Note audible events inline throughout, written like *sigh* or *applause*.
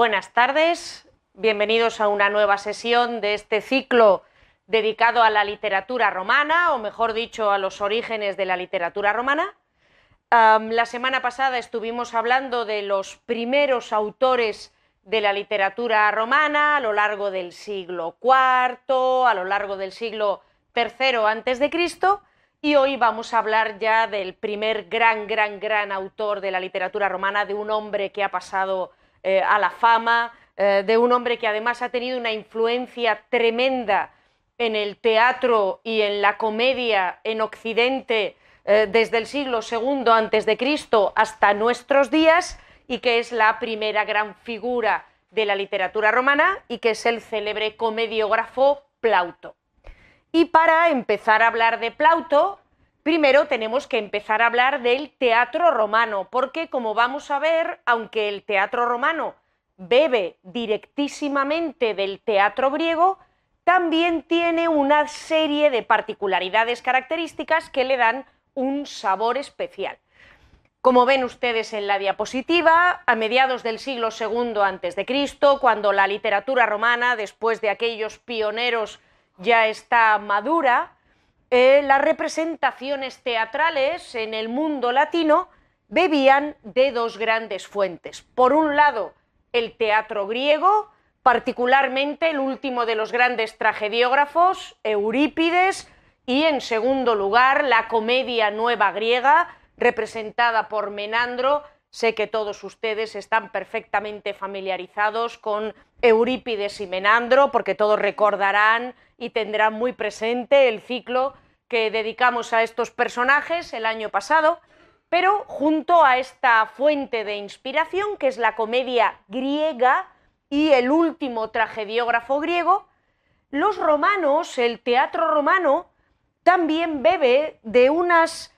buenas tardes. Bienvenidos a una nueva sesión de este ciclo dedicado a la literatura romana, o mejor dicho, a los orígenes de la literatura romana. la semana pasada estuvimos hablando de los primeros autores de la literatura romana a lo largo del siglo IV, a lo largo del siglo III antes de Cristo, y hoy vamos a hablar ya del primer gran, gran, gran autor de la literatura romana, de un hombre que ha pasado eh, a la fama, eh, de un hombre que además ha tenido una influencia tremenda en el teatro y en la comedia en Occidente eh, desde el siglo II antes de Cristo hasta nuestros días y que es la primera gran figura de la literatura romana y que es el célebre comediógrafo Plauto. Y para empezar a hablar de Plauto, primero tenemos que empezar a hablar del teatro romano, porque como vamos a ver, aunque el teatro romano bebe directísimamente del teatro griego, también tiene una serie de particularidades características que le dan un sabor especial. Como ven ustedes en la diapositiva, a mediados del siglo II a.C., cuando la literatura romana, después de aquellos pioneros, ya está madura, eh, las representaciones teatrales en el mundo latino bebían de dos grandes fuentes. Por un lado, el teatro griego, particularmente el último de los grandes tragediógrafos, Eurípides, y en segundo lugar la comedia nueva griega, representada por Menandro. Sé que todos ustedes están perfectamente familiarizados con Eurípides y Menandro, porque todos recordarán y tendrán muy presente el ciclo que dedicamos a estos personajes el año pasado, pero junto a esta fuente de inspiración, que es la comedia griega, y el último tragediógrafo griego, los romanos, el teatro romano, también bebe de unas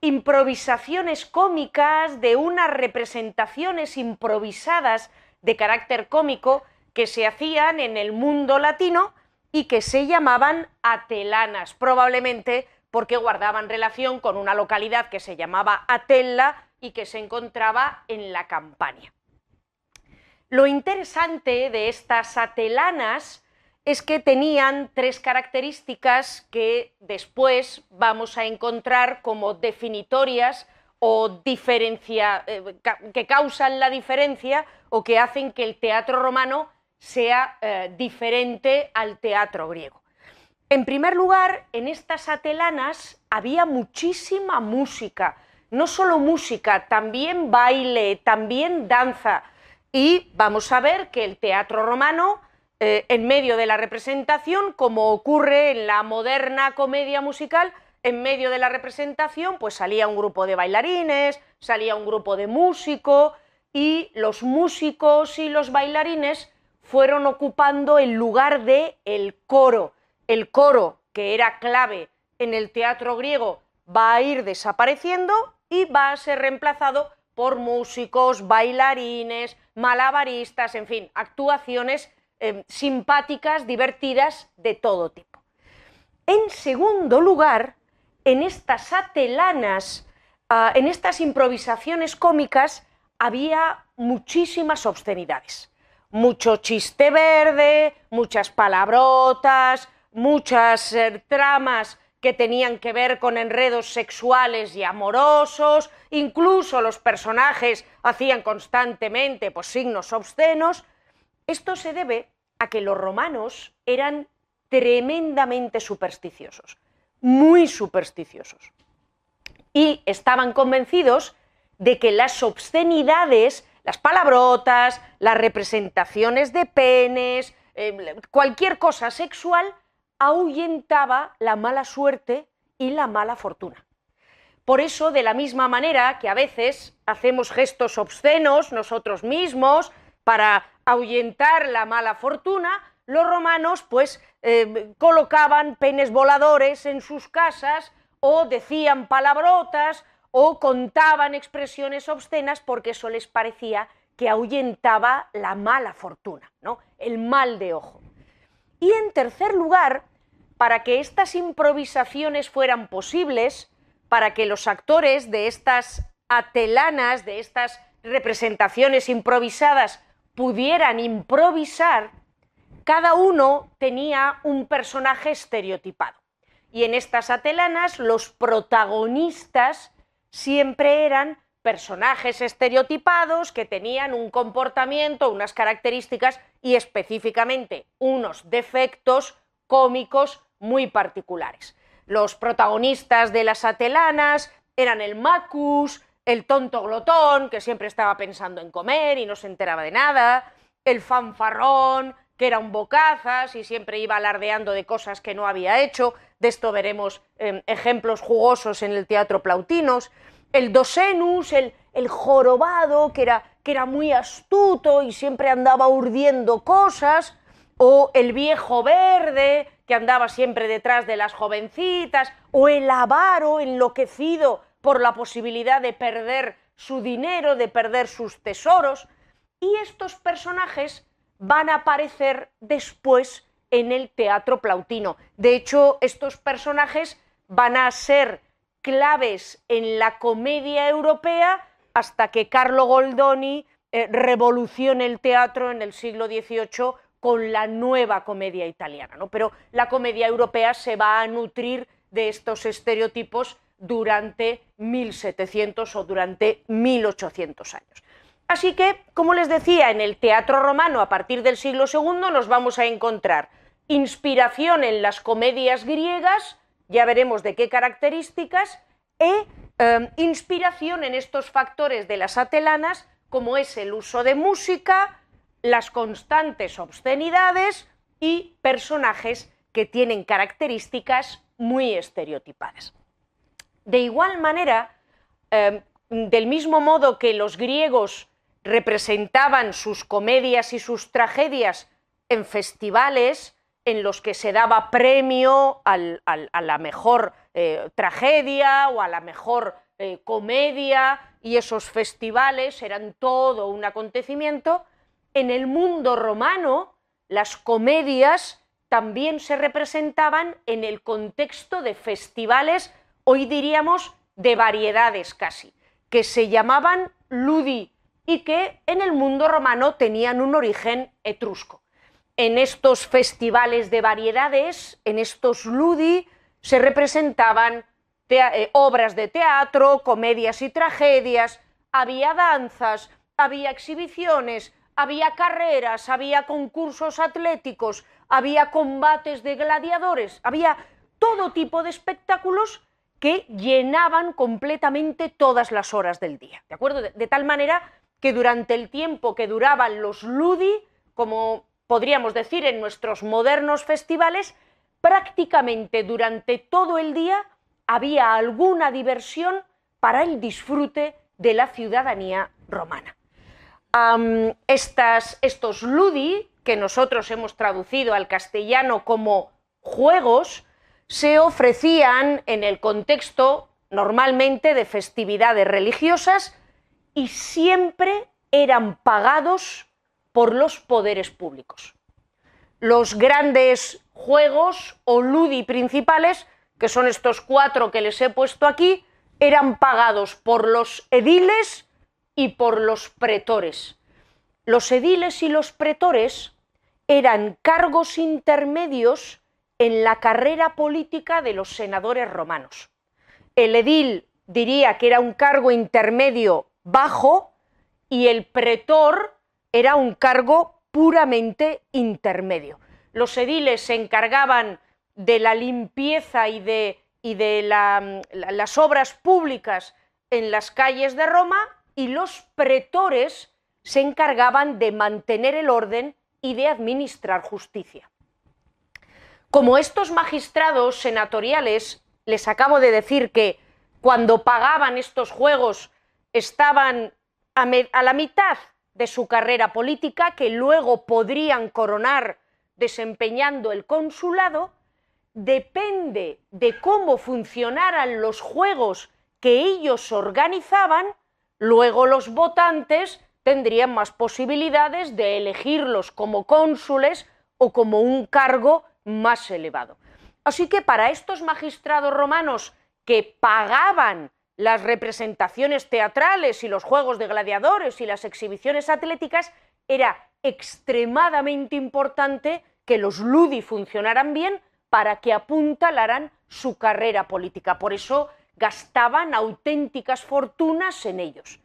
improvisaciones cómicas, de unas representaciones improvisadas de carácter cómico que se hacían en el mundo latino y que se llamaban atelanas, probablemente porque guardaban relación con una localidad que se llamaba Atella y que se encontraba en la Campania. Lo interesante de estas atelanas es que tenían tres características que después vamos a encontrar como definitorias o eh, que causan la diferencia o que hacen que el teatro romano sea eh, diferente al teatro griego. En primer lugar, en estas atelanas había muchísima música, no solo música, también baile, también danza. Y vamos a ver que el teatro romano, eh, en medio de la representación, como ocurre en la moderna comedia musical, en medio de la representación, pues salía un grupo de bailarines, salía un grupo de músicos, y los músicos y los bailarines fueron ocupando el lugar de el coro. El coro, que era clave en el teatro griego, va a ir desapareciendo y va a ser reemplazado por músicos, bailarines, malabaristas, en fin, actuaciones em, simpáticas, divertidas, de todo tipo. En segundo lugar, en estas atelanas, ah, en estas improvisaciones cómicas, había muchísimas obscenidades. Mucho chiste verde, muchas palabrotas, muchas eh, tramas que tenían que ver con enredos sexuales y amorosos, incluso los personajes hacían constantemente pues, signos obscenos. Esto se debe a que los romanos eran tremendamente supersticiosos, muy supersticiosos, y estaban convencidos de que las obscenidades, las palabrotas, las representaciones de penes, eh, cualquier cosa sexual, ahuyentaba la mala suerte y la mala fortuna. Por eso, de la misma manera que a veces hacemos gestos obscenos nosotros mismos para ahuyentar la mala fortuna, los romanos pues eh, colocaban penes voladores en sus casas o decían palabrotas o contaban expresiones obscenas porque eso les parecía que ahuyentaba la mala fortuna, ¿no? el mal de ojo. Y en tercer lugar, para que estas improvisaciones fueran posibles, para que los actores de estas atelanas, de estas representaciones improvisadas, pudieran improvisar, cada uno tenía un personaje estereotipado. Y en estas atelanas los protagonistas siempre eran personajes estereotipados que tenían un comportamiento, unas características y específicamente unos defectos cómicos muy particulares. Los protagonistas de las atelanas eran el Macus, el tonto glotón, que siempre estaba pensando en comer y no se enteraba de nada, el fanfarrón, que era un bocazas y siempre iba alardeando de cosas que no había hecho, de esto veremos em, ejemplos jugosos en el teatro Plautinos, el Dosenus, el, el jorobado, que era, que era muy astuto y siempre andaba urdiendo cosas, o el viejo verde, que andaba siempre detrás de las jovencitas, o el avaro enloquecido por la posibilidad de perder su dinero, de perder sus tesoros, y estos personajes van a aparecer después en el teatro plautino. De hecho, estos personajes van a ser claves en la comedia europea hasta que Carlo Goldoni eh, revolucione el teatro en el siglo XVIII con la nueva comedia italiana. ¿no? Pero la comedia europea se va a nutrir de estos estereotipos durante 1700 o durante 1800 años. Así que, como les decía, en el teatro romano a partir del siglo II nos vamos a encontrar inspiración en las comedias griegas, ya veremos de qué características, e em, inspiración en estos factores de las atelanas, como es el uso de música, las constantes obscenidades y personajes que tienen características muy estereotipadas. De igual manera, em, del mismo modo que los griegos representaban sus comedias y sus tragedias en festivales en los que se daba premio a la mejor eh, tragedia o a la mejor eh, comedia y esos festivales eran todo un acontecimiento, en el mundo romano las comedias también se representaban en el contexto de festivales hoy diríamos de variedades casi, que se llamaban ludi y que en el mundo romano tenían un origen etrusco. En estos festivales de variedades, en estos ludi, se representaban eh, obras de teatro, comedias y tragedias, había danzas, había exhibiciones, había carreras, había concursos atléticos, había combates de gladiadores, había todo tipo de espectáculos que llenaban completamente todas las horas del día. ¿De acuerdo? De, tal manera que durante el tiempo que duraban los ludi, como podríamos decir en nuestros modernos festivales, prácticamente durante todo el día había alguna diversión para el disfrute de la ciudadanía romana. estas, estos ludi, que nosotros hemos traducido al castellano como juegos, se ofrecían en el contexto normalmente de festividades religiosas y siempre eran pagados por los poderes públicos. Los grandes juegos o ludi principales, que son estos cuatro que les he puesto aquí, eran pagados por los ediles y por los pretores. Los ediles y los pretores eran cargos intermedios en la carrera política de los senadores romanos. El edil diría que era un cargo intermedio bajo y el pretor era un cargo puramente intermedio. Los ediles se encargaban de la limpieza y de, las obras públicas en las calles de Roma y los pretores se encargaban de mantener el orden y de administrar justicia. Como estos magistrados senatoriales, les acabo de decir que cuando pagaban estos juegos estaban a, la mitad de su carrera política, que luego podrían coronar desempeñando el consulado, depende de cómo funcionaran los juegos que ellos organizaban, luego los votantes tendrían más posibilidades de elegirlos como cónsules o como un cargo más elevado. Así que para estos magistrados romanos que pagaban las representaciones teatrales y los juegos de gladiadores y las exhibiciones atléticas, era extremadamente importante que los ludi funcionaran bien para que apuntalaran su carrera política. Por eso gastaban auténticas fortunas en ellos.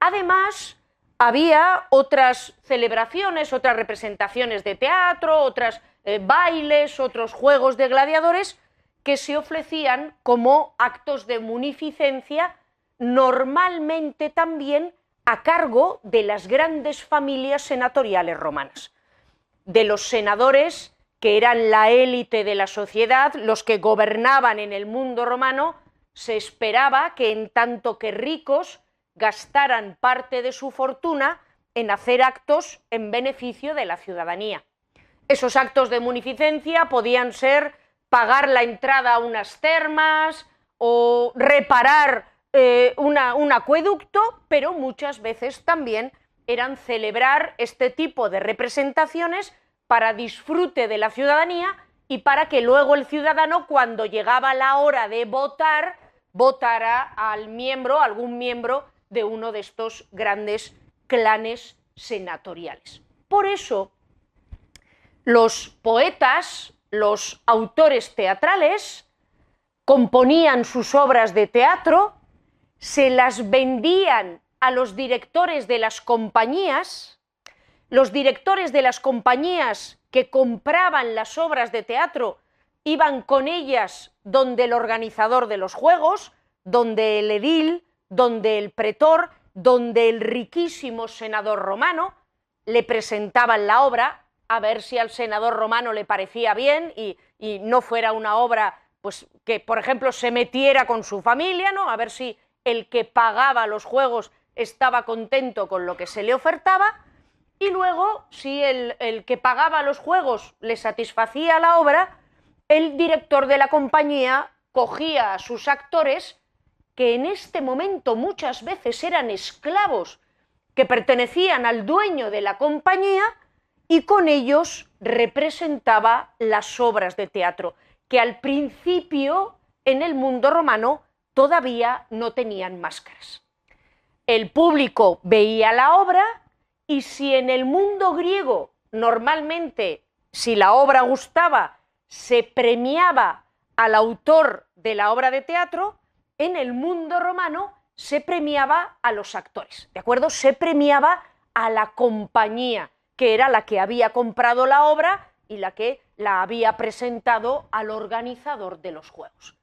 Además, había otras celebraciones, otras representaciones de teatro, otros eh, bailes, otros juegos de gladiadores que se ofrecían como actos de munificencia, normalmente también a cargo de las grandes familias senatoriales romanas, de los senadores que eran la élite de la sociedad, los que gobernaban en el mundo romano, se esperaba que en tanto que ricos gastaran parte de su fortuna en hacer actos en beneficio de la ciudadanía. Esos actos de munificencia podían ser pagar la entrada a unas termas o reparar eh, un acueducto, pero muchas veces también eran celebrar este tipo de representaciones para disfrute de la ciudadanía y para que luego el ciudadano, cuando llegaba la hora de votar, votara al miembro, algún miembro de uno de estos grandes clanes senatoriales. Por eso, los poetas, los autores teatrales, componían sus obras de teatro, se las vendían a los directores de las compañías, los directores de las compañías que compraban las obras de teatro iban con ellas donde el organizador de los juegos, donde el edil, donde el pretor, donde el riquísimo senador romano, le presentaban la obra a ver si al senador romano le parecía bien y, y, no fuera una obra pues que por ejemplo se metiera con su familia, ¿no? A ver si el que pagaba los juegos estaba contento con lo que se le ofertaba y luego, si el, que pagaba los juegos le satisfacía la obra, el director de la compañía cogía a sus actores, que en este momento muchas veces eran esclavos que pertenecían al dueño de la compañía, y con ellos representaba las obras de teatro, que al principio en el mundo romano todavía no tenían máscaras. El público veía la obra y si en el mundo griego normalmente, si la obra gustaba, se premiaba al autor de la obra de teatro, en el mundo romano se premiaba a los actores, ¿de acuerdo? Se premiaba a la compañía, que era la que había comprado la obra y la que la había presentado al organizador de los juegos.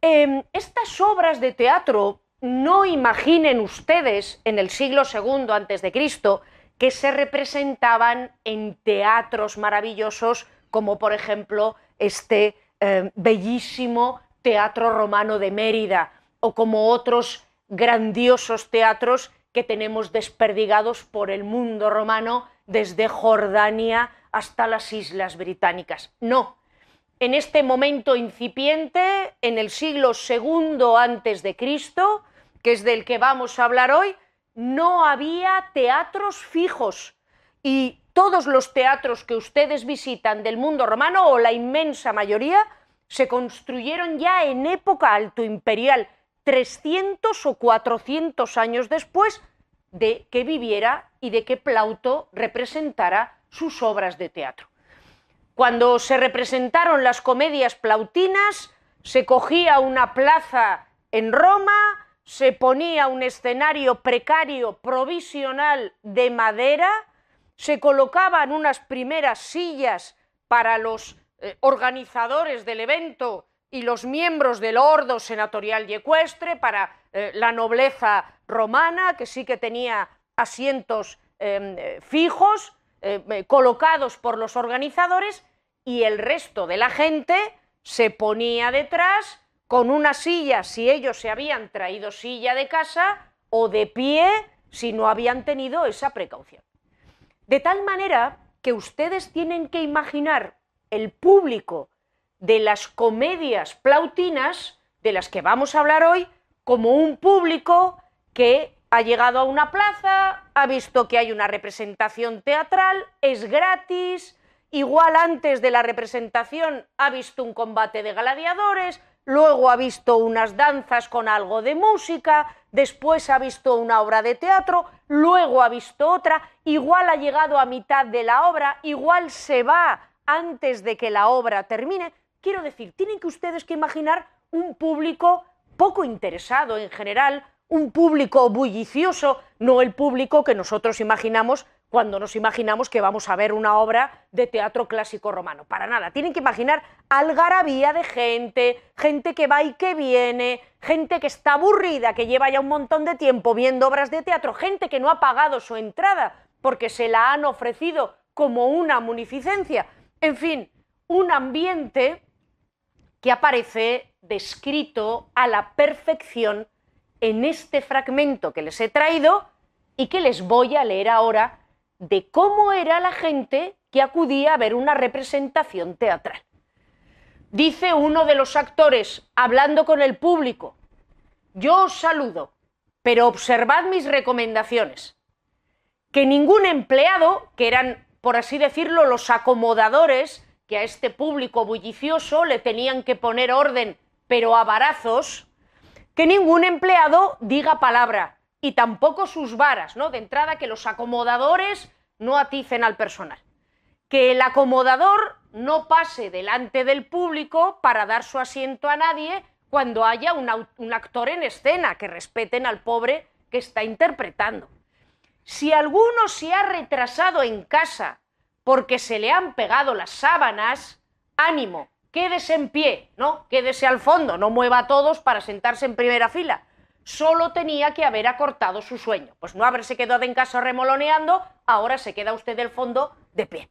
Em, estas obras de teatro no imaginen ustedes en el siglo II Cristo que se representaban en teatros maravillosos como por ejemplo este eh, bellísimo teatro romano de Mérida o como otros grandiosos teatros que tenemos desperdigados por el mundo romano desde Jordania hasta las Islas Británicas. No, en este momento incipiente, en el siglo II antes de Cristo, que es del que vamos a hablar hoy, no había teatros fijos y todos los teatros que ustedes visitan del mundo romano, o la inmensa mayoría, se construyeron ya en época alto imperial, 300 o 400 años después de que viviera y de que Plauto representara sus obras de teatro. Cuando se representaron las comedias plautinas, se cogía una plaza en Roma, se ponía un escenario precario provisional de madera, se colocaban unas primeras sillas para los eh, organizadores del evento y los miembros del ordo senatorial y ecuestre, para eh, la nobleza romana, que sí que tenía asientos em, eh, fijos, colocados por los organizadores, y el resto de la gente se ponía detrás con una silla si ellos se habían traído silla de casa o de pie si no habían tenido esa precaución. De tal manera que ustedes tienen que imaginar el público de las comedias plautinas, de las que vamos a hablar hoy, como un público que ha llegado a una plaza, ha visto que hay una representación teatral, es gratis, igual antes de la representación ha visto un combate de gladiadores, luego ha visto unas danzas con algo de música, después ha visto una obra de teatro, luego ha visto otra, igual ha llegado a mitad de la obra, igual se va antes de que la obra termine. Quiero decir, tienen que ustedes que imaginar un público poco interesado en general, un público bullicioso, no el público que nosotros imaginamos cuando nos imaginamos que vamos a ver una obra de teatro clásico romano. Para nada, tienen que imaginar algarabía de gente, gente que va y que viene, gente que está aburrida, que lleva ya un montón de tiempo viendo obras de teatro, gente que no ha pagado su entrada porque se la han ofrecido como una munificencia. En fin, un ambiente que aparece descrito a la perfección en este fragmento que les he traído y que les voy a leer ahora de cómo era la gente que acudía a ver una representación teatral. Dice uno de los actores, hablando con el público, yo os saludo, pero observad mis recomendaciones. Que ningún empleado, que eran, por así decirlo, los acomodadores, que a este público bullicioso le tenían que poner orden, pero a varazos, que ningún empleado diga palabra, y tampoco sus varas, ¿no? De entrada, que los acomodadores no aticen al personal. Que el acomodador no pase delante del público para dar su asiento a nadie cuando haya un, actor en escena, que respeten al pobre que está interpretando. Si alguno se ha retrasado en casa porque se le han pegado las sábanas, ánimo, quédese en pie, ¿no? Quédese al fondo, no mueva a todos para sentarse en primera fila solo tenía que haber acortado su sueño. Pues no haberse quedado en casa remoloneando, ahora se queda usted del fondo de pie.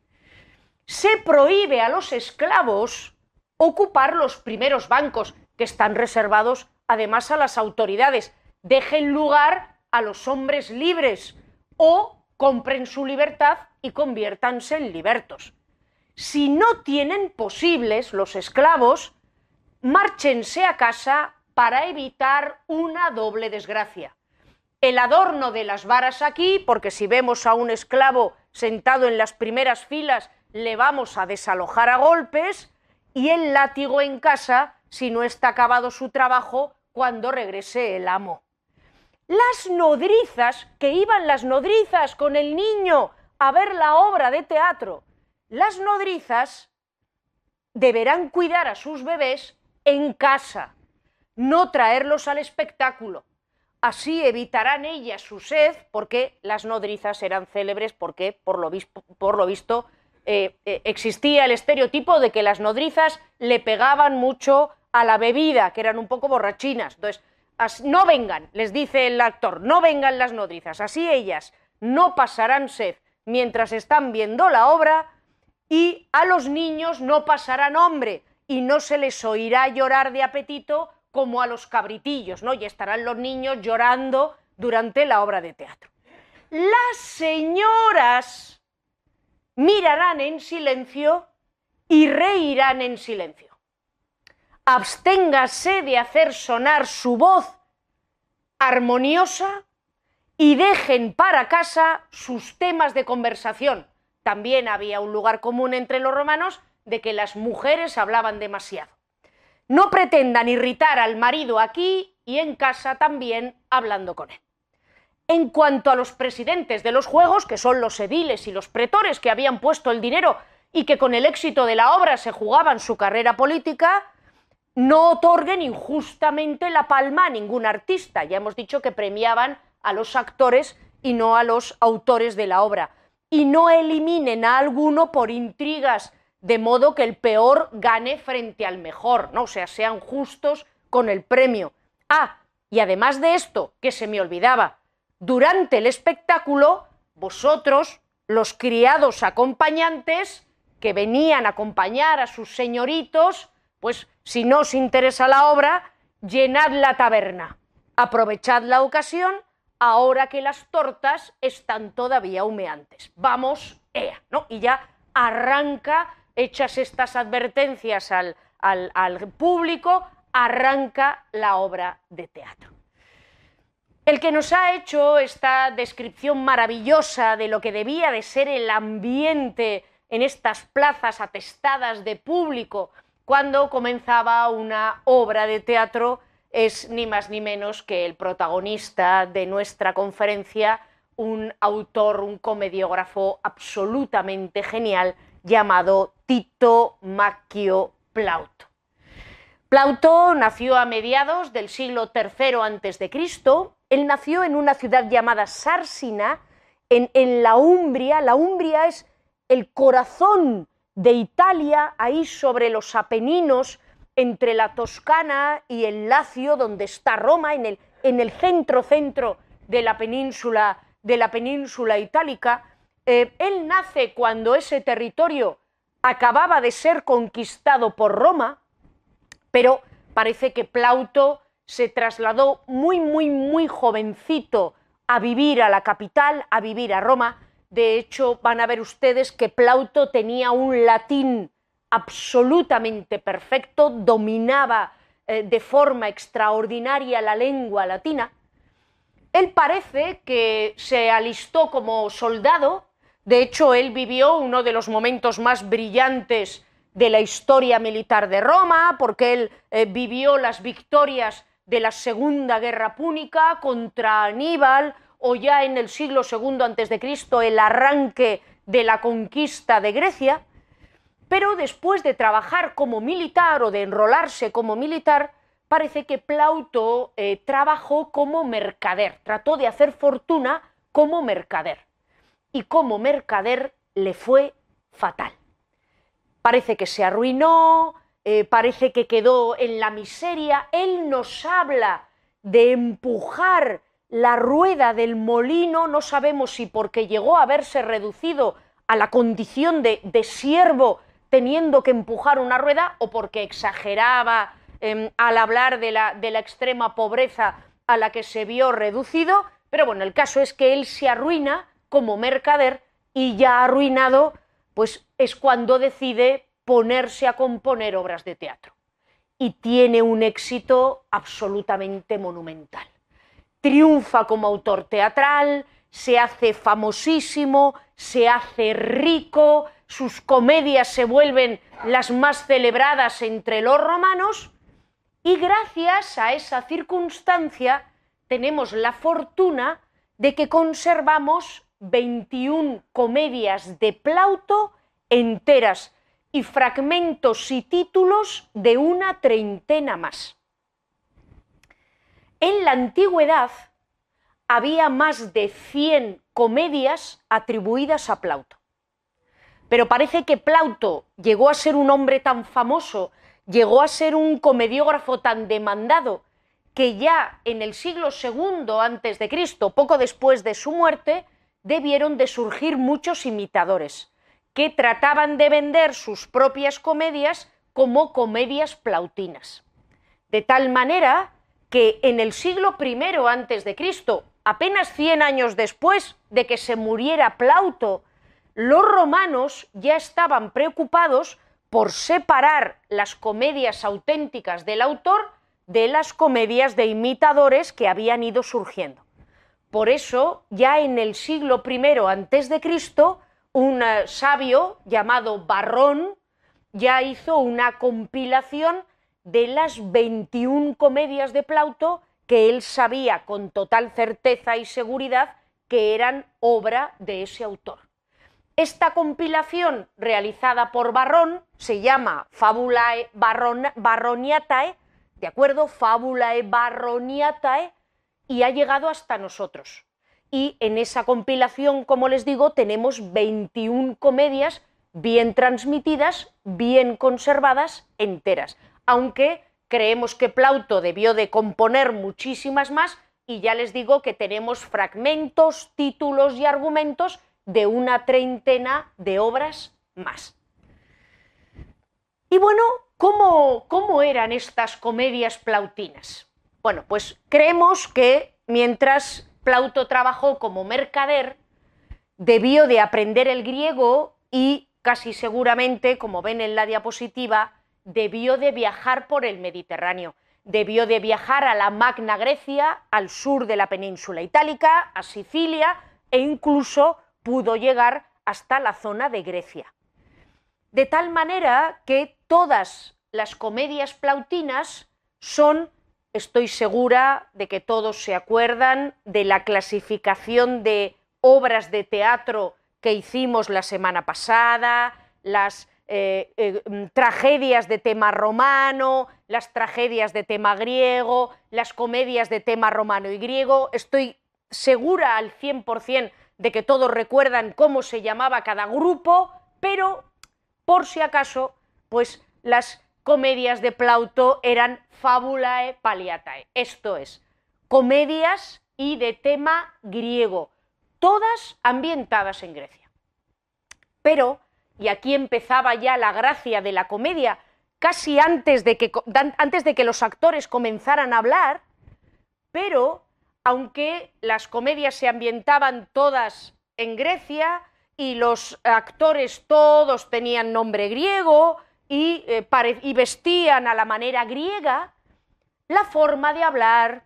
Se prohíbe a los esclavos ocupar los primeros bancos, que están reservados además a las autoridades. Dejen lugar a los hombres libres o compren su libertad y conviértanse en libertos. Si no tienen posibles los esclavos, márchense a casa para evitar una doble desgracia. El adorno de las varas aquí, porque si vemos a un esclavo sentado en las primeras filas, le vamos a desalojar a golpes, y el látigo en casa si no está acabado su trabajo cuando regrese el amo. Las nodrizas, que iban las nodrizas con el niño a ver la obra de teatro, las nodrizas deberán cuidar a sus bebés en casa no traerlos al espectáculo. Así evitarán ellas su sed, porque las nodrizas eran célebres, porque por lo, visto eh, eh, existía el estereotipo de que las nodrizas le pegaban mucho a la bebida, que eran un poco borrachinas. Entonces, no vengan, les dice el actor, no vengan las nodrizas, así ellas no pasarán sed mientras están viendo la obra y a los niños no pasarán hambre y no se les oirá llorar de apetito como a los cabritillos, ¿no? Y estarán los niños llorando durante la obra de teatro. Las señoras mirarán en silencio y reirán en silencio. Absténgase de hacer sonar su voz armoniosa y dejen para casa sus temas de conversación. También había un lugar común entre los romanos de que las mujeres hablaban demasiado. No pretendan irritar al marido aquí y en casa también hablando con él. En cuanto a los presidentes de los juegos, que son los ediles y los pretores que habían puesto el dinero y que con el éxito de la obra se jugaban su carrera política, no otorguen injustamente la palma a ningún artista. Ya hemos dicho que premiaban a los actores y no a los autores de la obra. Y no eliminen a alguno por intrigas de modo que el peor gane frente al mejor, ¿no? O sea, sean justos con el premio. Ah, y además de esto, que se me olvidaba, durante el espectáculo, vosotros, los criados acompañantes, que venían a acompañar a sus señoritos, pues si no os interesa la obra, llenad la taberna. Aprovechad la ocasión ahora que las tortas están todavía humeantes. Vamos, ea, ¿no? Y ya arranca hechas estas advertencias al, público, arranca la obra de teatro. El que nos ha hecho esta descripción maravillosa de lo que debía de ser el ambiente en estas plazas atestadas de público cuando comenzaba una obra de teatro es ni más ni menos que el protagonista de nuestra conferencia, un autor, un comediógrafo absolutamente genial llamado Tito Macchio Plauto. Plauto nació a mediados del siglo III a.C. Él nació en una ciudad llamada Sarsina, en, en la Umbria. La Umbria es el corazón de Italia, ahí sobre los Apeninos, entre la Toscana y el Lacio, donde está Roma, en el, en el centro centro de la península, de la península itálica. Eh, él nace cuando ese territorio acababa de ser conquistado por Roma, pero parece que Plauto se trasladó muy, muy, muy jovencito a vivir a la capital, a vivir a Roma, de hecho, van a ver ustedes que Plauto tenía un latín absolutamente perfecto, dominaba eh, de forma extraordinaria la lengua latina. Él parece que se alistó como soldado, de hecho él vivió uno de los momentos más brillantes de la historia militar de Roma, porque él eh, vivió las victorias de la Segunda Guerra Púnica contra Aníbal, o ya en el siglo II Cristo el arranque de la conquista de Grecia, pero después de trabajar como militar o de enrolarse como militar, parece que Plauto eh, trabajó como mercader, trató de hacer fortuna como mercader. Y como mercader le fue fatal. Parece que se arruinó, eh, parece que quedó en la miseria. Él nos habla de empujar la rueda del molino, no sabemos si porque llegó a verse reducido a la condición de, siervo teniendo que empujar una rueda o porque exageraba em, al hablar de la, de la extrema pobreza a la que se vio reducido, pero bueno, el caso es que él se arruina como mercader y ya arruinado, pues es cuando decide ponerse a componer obras de teatro. Y tiene un éxito absolutamente monumental triunfa como autor teatral, se hace famosísimo, se hace rico, sus comedias se vuelven las más celebradas entre los romanos y gracias a esa circunstancia tenemos la fortuna de que conservamos 21 comedias de Plauto enteras y fragmentos y títulos de una treintena más. En la antigüedad había más de 100 comedias atribuidas a Plauto. Pero parece que Plauto llegó a ser un hombre tan famoso, llegó a ser un comediógrafo tan demandado, que ya en el siglo II antes de Cristo, poco después de su muerte, debieron de surgir muchos imitadores que trataban de vender sus propias comedias como comedias plautinas. De tal manera que en el siglo I antes de Cristo, apenas 100 años después de que se muriera Plauto, los romanos ya estaban preocupados por separar las comedias auténticas del autor de las comedias de imitadores que habían ido surgiendo. Por eso, ya en el siglo I antes de Cristo, un eh, sabio llamado Barrón ya hizo una compilación de las 21 comedias de Plauto que él sabía con total certeza y seguridad que eran obra de ese autor. Esta compilación realizada por Barrón se llama Fabulae Barroniatae, ¿de acuerdo? Fabulae Barroniatae, y ha llegado hasta nosotros. Y en esa compilación, como les digo, tenemos 21 comedias bien transmitidas, bien conservadas, enteras aunque creemos que Plauto debió de componer muchísimas más y ya les digo que tenemos fragmentos, títulos y argumentos de una treintena de obras más. Y bueno, ¿cómo, cómo eran estas comedias plautinas? Bueno, pues creemos que mientras Plauto trabajó como mercader, debió de aprender el griego y casi seguramente, como ven en la diapositiva, debió de viajar por el Mediterráneo, debió de viajar a la Magna Grecia, al sur de la península itálica, a Sicilia e incluso pudo llegar hasta la zona de Grecia. De tal manera que todas las comedias plautinas son, estoy segura de que todos se acuerdan de la clasificación de obras de teatro que hicimos la semana pasada, las eh, eh, mm, tragedias de tema romano, las tragedias de tema griego, las comedias de tema romano y griego. Estoy segura al 100% de que todos recuerdan cómo se llamaba cada grupo, pero por si acaso, pues las comedias de Plauto eran fabulae paliatae, esto es, comedias y de tema griego, todas ambientadas en Grecia. Pero y aquí empezaba ya la gracia de la comedia, casi antes de que, antes de que los actores comenzaran a hablar, pero aunque las comedias se ambientaban todas en Grecia y los actores todos tenían nombre griego y, eh, y vestían a la manera griega, la forma de hablar,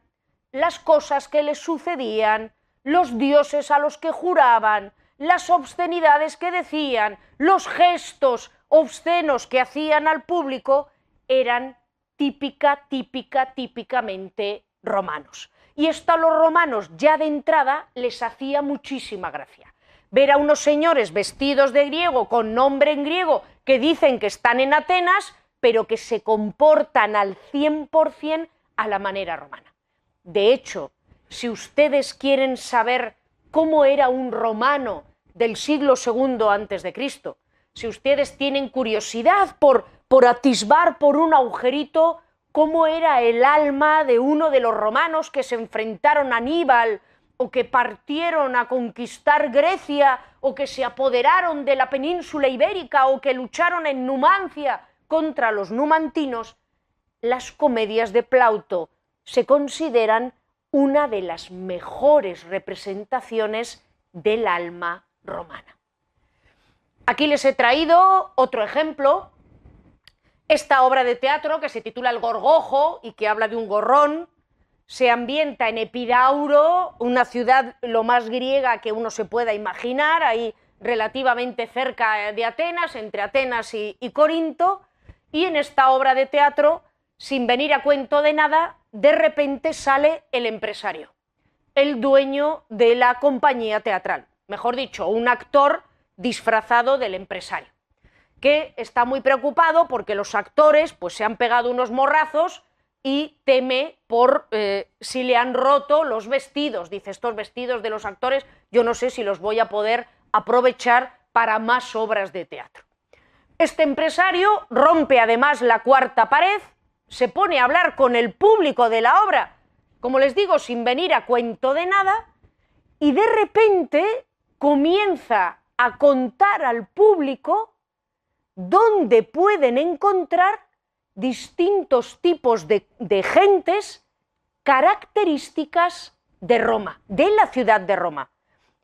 las cosas que les sucedían, los dioses a los que juraban, las obscenidades que decían, los gestos obscenos que hacían al público, eran típica, típica, típicamente romanos. Y esto a los romanos ya de entrada les hacía muchísima gracia. Ver a unos señores vestidos de griego, con nombre en griego, que dicen que están en Atenas, pero que se comportan al 100% a la manera romana. De hecho, si ustedes quieren saber cómo era un romano del siglo II antes de Cristo. Si ustedes tienen curiosidad por, por atisbar por un agujerito cómo era el alma de uno de los romanos que se enfrentaron a Aníbal o que partieron a conquistar Grecia o que se apoderaron de la península ibérica o que lucharon en Numancia contra los numantinos, las comedias de Plauto se consideran una de las mejores representaciones del alma romana. Aquí les he traído otro ejemplo, esta obra de teatro que se titula El Gorgojo y que habla de un gorrón, se ambienta en Epidauro, una ciudad lo más griega que uno se pueda imaginar, ahí relativamente cerca de Atenas, entre Atenas y, y Corinto, y en esta obra de teatro, sin venir a cuento de nada, de repente sale el empresario, el dueño de la compañía teatral, mejor dicho, un actor disfrazado del empresario, que está muy preocupado porque los actores pues, se han pegado unos morrazos y teme por eh, si le han roto los vestidos. Dice, estos vestidos de los actores yo no sé si los voy a poder aprovechar para más obras de teatro. Este empresario rompe además la cuarta pared se pone a hablar con el público de la obra, como les digo, sin venir a cuento de nada, y de repente comienza a contar al público dónde pueden encontrar distintos tipos de, gentes características de Roma, de la ciudad de Roma.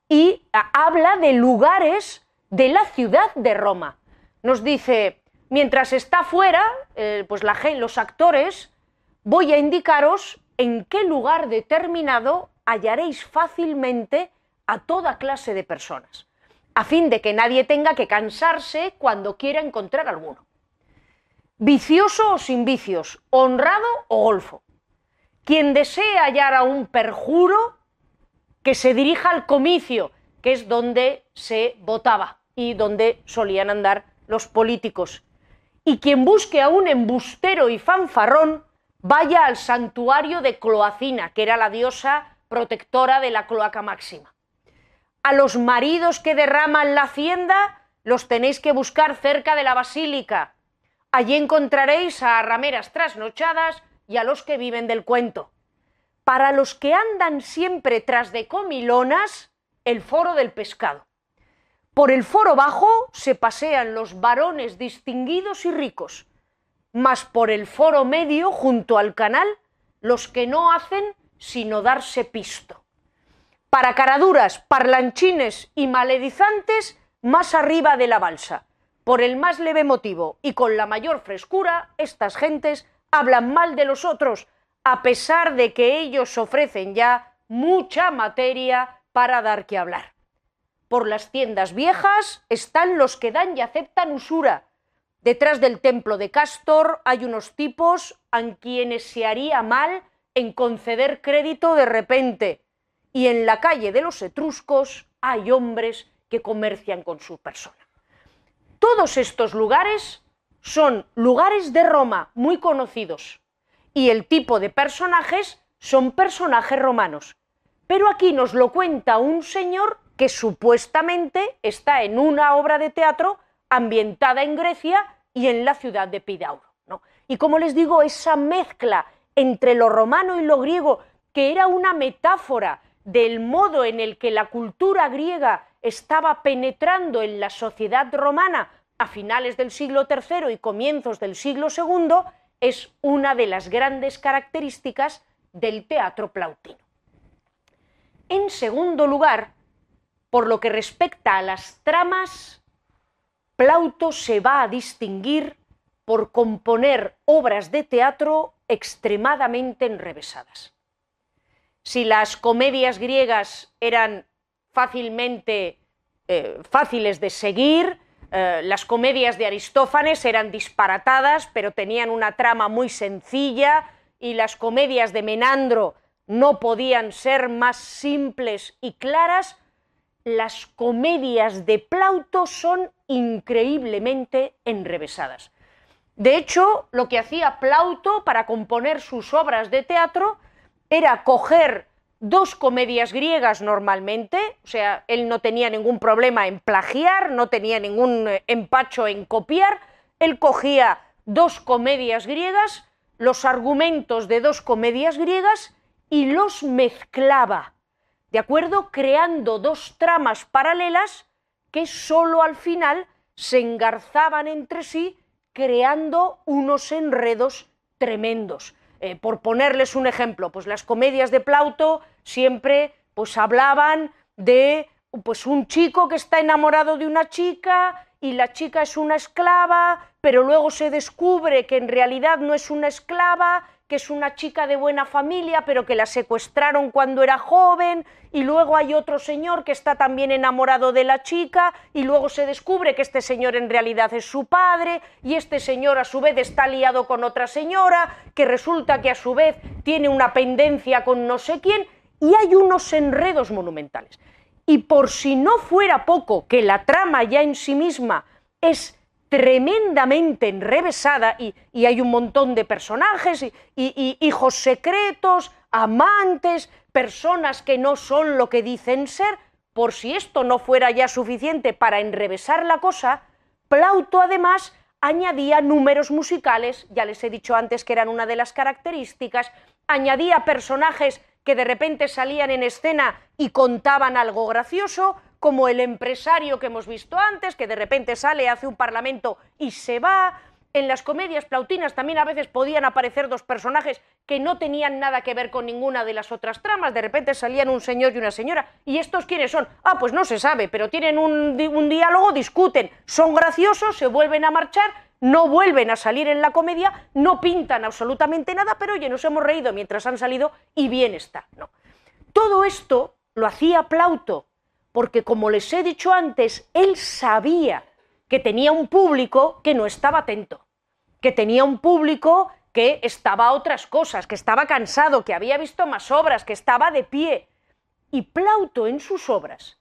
Y habla de lugares de la ciudad de Roma. Nos dice, Mientras está fuera, eh, pues los actores, voy a indicaros en qué lugar determinado hallaréis fácilmente a toda clase de personas, a fin de que nadie tenga que cansarse cuando quiera encontrar alguno. Vicioso o sin vicios, honrado o golfo. Quien desee hallar a un perjuro, que se dirija al comicio, que es donde se votaba y donde solían andar los políticos y quien busque a un embustero y fanfarrón, vaya al santuario de Cloacina, que era la diosa protectora de la cloaca máxima. A los maridos que derraman la hacienda, los tenéis que buscar cerca de la basílica. Allí encontraréis a rameras trasnochadas y a los que viven del cuento. Para los que andan siempre tras de comilonas, el foro del pescado. Por el foro bajo se pasean los varones distinguidos y ricos, mas por el foro medio, junto al canal, los que no hacen sino darse pisto. Para caraduras, parlanchines y maledizantes, más arriba de la balsa. Por el más leve motivo y con la mayor frescura, estas gentes hablan mal de los otros, a pesar de que ellos ofrecen ya mucha materia para dar que hablar. Por las tiendas viejas están los que dan y aceptan usura. Detrás del templo de Castor hay unos tipos a quienes se haría mal en conceder crédito de repente. Y en la calle de los etruscos hay hombres que comercian con su persona. Todos estos lugares son lugares de Roma muy conocidos y el tipo de personajes son personajes romanos. Pero aquí nos lo cuenta un señor que supuestamente está en una obra de teatro ambientada en Grecia y en la ciudad de Pidauro. ¿no? Y como les digo, esa mezcla entre lo romano y lo griego, que era una metáfora del modo en el que la cultura griega estaba penetrando en la sociedad romana a finales del siglo III y comienzos del siglo II, es una de las grandes características del teatro plautino. En segundo lugar, por lo que respecta a las tramas Plauto se va a distinguir por componer obras de teatro extremadamente enrevesadas. Si las comedias griegas eran fácilmente eh, fáciles de seguir, eh, las comedias de Aristófanes eran disparatadas, pero tenían una trama muy sencilla, y las comedias de Menandro no podían ser más simples y claras, las comedias de Plauto son increíblemente enrevesadas. De hecho, lo que hacía Plauto para componer sus obras de teatro era coger dos comedias griegas normalmente, o sea, él no tenía ningún problema en plagiar, no tenía ningún eh, empacho en copiar, él cogía dos comedias griegas, los argumentos de dos comedias griegas y los mezclaba ¿de acuerdo? Creando dos tramas paralelas que solo al final se engarzaban entre sí, creando unos enredos tremendos. Eh, por ponerles un ejemplo, pues las comedias de Plauto siempre pues hablaban de pues un chico que está enamorado de una chica y la chica es una esclava, pero luego se descubre que en realidad no es una esclava que es una chica de buena familia, pero que la secuestraron cuando era joven, y luego hay otro señor que está también enamorado de la chica, y luego se descubre que este señor en realidad es su padre, y este señor a su vez está liado con otra señora, que resulta que a su vez tiene una pendencia con no sé quién, y hay unos enredos monumentales. Y por si no fuera poco que la trama ya en sí misma es tremendamente enrevesada y, hay un montón de personajes y, hijos secretos, amantes, personas que no son lo que dicen ser. Por si esto no fuera ya suficiente para enrevesar la cosa, Plauto además añadía números musicales, ya les he dicho antes que eran una de las características, añadía personajes que de repente salían en escena y contaban algo gracioso, como el empresario que hemos visto antes, que de repente sale, hace un parlamento y se va. En las comedias plautinas también a veces podían aparecer dos personajes que no tenían nada que ver con ninguna de las otras tramas, de repente salían un señor y una señora, ¿y estos quiénes son? Ah, pues no se sabe, pero tienen un, diálogo, discuten, son graciosos, se vuelven a marchar, no vuelven a salir en la comedia, no pintan absolutamente nada, pero oye, nos hemos reído mientras han salido y bien está. Todo esto lo hacía Plauto porque como les he dicho antes, él sabía que tenía un público que no estaba atento, que tenía un público que estaba a otras cosas, que estaba cansado, que había visto más obras, que estaba de pie. Y Plauto en sus obras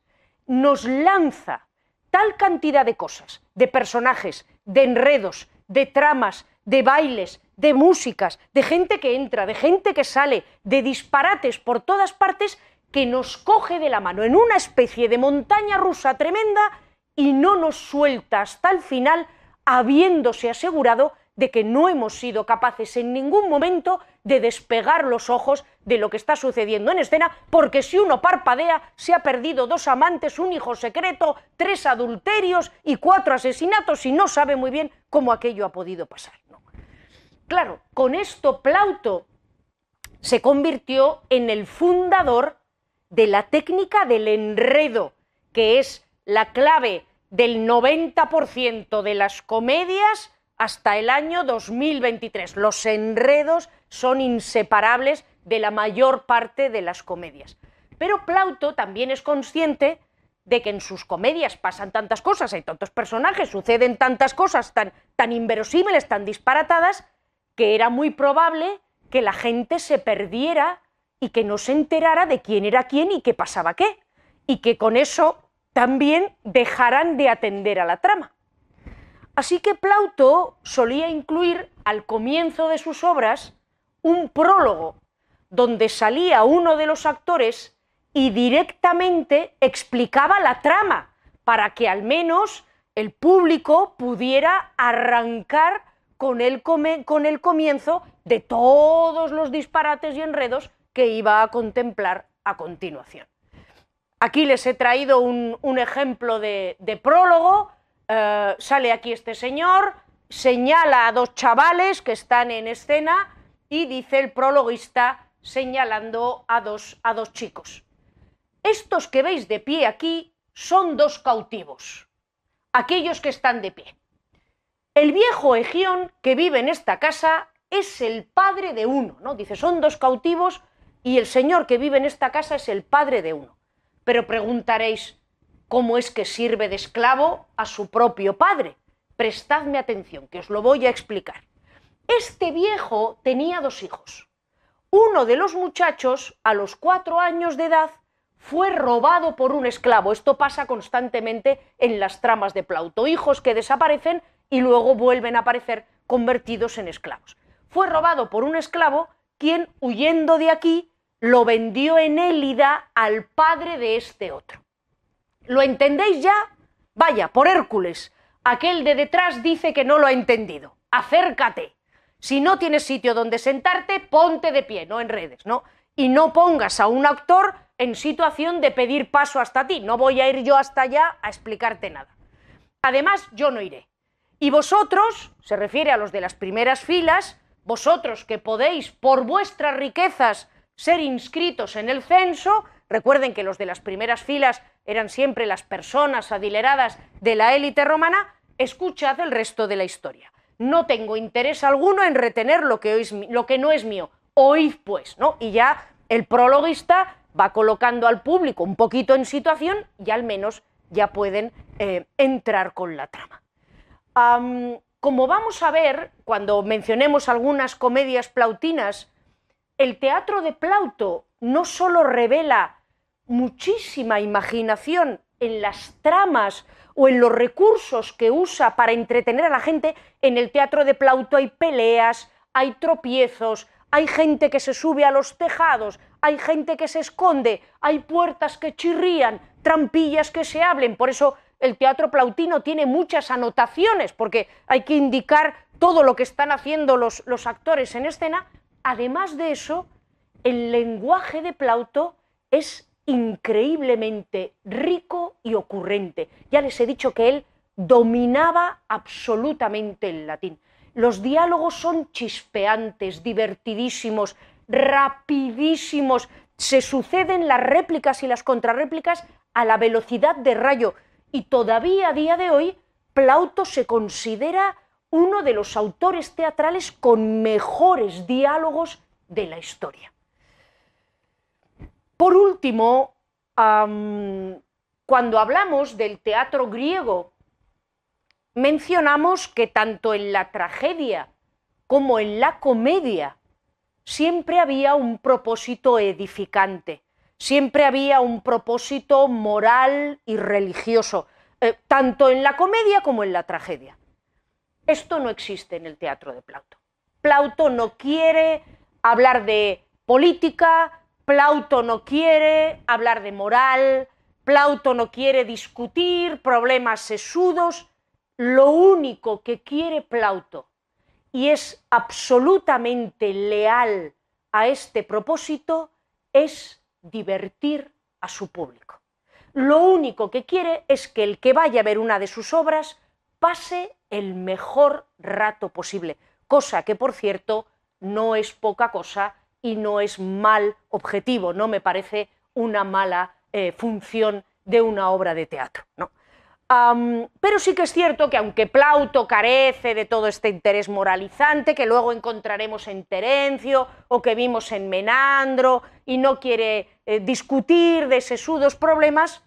nos lanza tal cantidad de cosas, de personajes, de enredos, de tramas, de bailes, de músicas, de gente que entra, de gente que sale, de disparates por todas partes, que nos coge de la mano en una especie de montaña rusa tremenda y no nos suelta hasta el final, habiéndose asegurado de que no hemos sido capaces en ningún momento de despegar los ojos de lo que está sucediendo en escena, porque si uno parpadea, se ha perdido dos amantes, un hijo secreto, tres adulterios y cuatro asesinatos y no sabe muy bien cómo aquello ha podido pasar. Claro, con esto Plauto se convirtió en el fundador de la técnica del enredo, que es la clave del 90% de las comedias hasta el año 2023. Los enredos son inseparables de la mayor parte de las comedias. Pero Plauto también es consciente de que en sus comedias pasan tantas cosas, hay tantos personajes, suceden tantas cosas tan, tan inverosímiles, tan disparatadas, que era muy probable que la gente se perdiera y que no se enterara de quién era quién y qué pasaba qué, y que con eso también dejaran de atender a la trama. Así que Plauto solía incluir al comienzo de sus obras un prólogo donde salía uno de los actores y directamente explicaba la trama para que al menos el público pudiera arrancar con el, con el comienzo de todos los disparates y enredos que iba a contemplar a continuación. Aquí les he traído un, ejemplo de, prólogo. Eh, sale aquí este señor, señala a dos chavales que están en escena y dice el prologuista señalando a dos, a dos chicos. Estos que veis de pie aquí son dos cautivos, aquellos que están de pie. El viejo Egión que vive en esta casa es el padre de uno, ¿no? Dice, son dos cautivos y el señor que vive en esta casa es el padre de uno. Pero preguntaréis, ¿cómo es que sirve de esclavo a su propio padre? Prestadme atención, que os lo voy a explicar. Este viejo tenía dos hijos. Uno de los muchachos, a los cuatro años de edad, fue robado por un esclavo. Esto pasa constantemente en las tramas de Plauto. Hijos que desaparecen y luego vuelven a aparecer convertidos en esclavos. Fue robado por un esclavo quien, huyendo de aquí, lo vendió en Élida al padre de este otro. ¿Lo entendéis ya? Vaya, por Hércules. Aquel de detrás dice que no lo ha entendido. Acércate. Si no tienes sitio donde sentarte, ponte de pie, no en redes, ¿no? Y no pongas a un actor en situación de pedir paso hasta ti. No voy a ir yo hasta allá a explicarte nada. Además, yo no iré. Y vosotros, se refiere a los de las primeras filas, vosotros que podéis, por vuestras riquezas, ser inscritos en el censo, recuerden que los de las primeras filas eran siempre las personas adileradas de la élite romana, escuchad el resto de la historia. No tengo interés alguno en retener lo que, lo que no es mío. Oíd pues, ¿no? Y ya el prologuista va colocando al público un poquito en situación y al menos ya pueden eh, entrar con la trama. como vamos a ver cuando mencionemos algunas comedias plautinas, el teatro de Plauto no solo revela muchísima imaginación en las tramas o en los recursos que usa para entretener a la gente, en el teatro de Plauto hay peleas, hay tropiezos, hay gente que se sube a los tejados, hay gente que se esconde, hay puertas que chirrían, trampillas que se hablen. Por eso el teatro plautino tiene muchas anotaciones, porque hay que indicar todo lo que están haciendo los, los actores en escena. Además de eso, el lenguaje de Plauto es increíblemente rico y ocurrente. Ya les he dicho que él dominaba absolutamente el latín. Los diálogos son chispeantes, divertidísimos, rapidísimos. Se suceden las réplicas y las contrarréplicas a la velocidad de rayo. Y todavía a día de hoy, Plauto se considera uno de los autores teatrales con mejores diálogos de la historia. Por último, cuando hablamos del teatro griego mencionamos que tanto en la tragedia como en la comedia siempre había un propósito edificante, siempre había un propósito moral y religioso, eh, tanto en la comedia como en la tragedia. Esto no existe en el teatro de Plauto. Plauto no quiere hablar de política, Plauto no quiere hablar de moral, Plauto no quiere discutir problemas sesudos, lo único que quiere Plauto y es absolutamente leal a este propósito es divertir a su público. Lo único que quiere es que el que vaya a ver una de sus obras pase el mejor rato posible, cosa que por cierto no es poca cosa y no es mal objetivo, no me parece una mala eh, función de una obra de teatro. ¿no? pero sí que es cierto que aunque Plauto carece de todo este interés moralizante que luego encontraremos en Terencio o que vimos en Menandro y no quiere eh, discutir de sesudos problemas,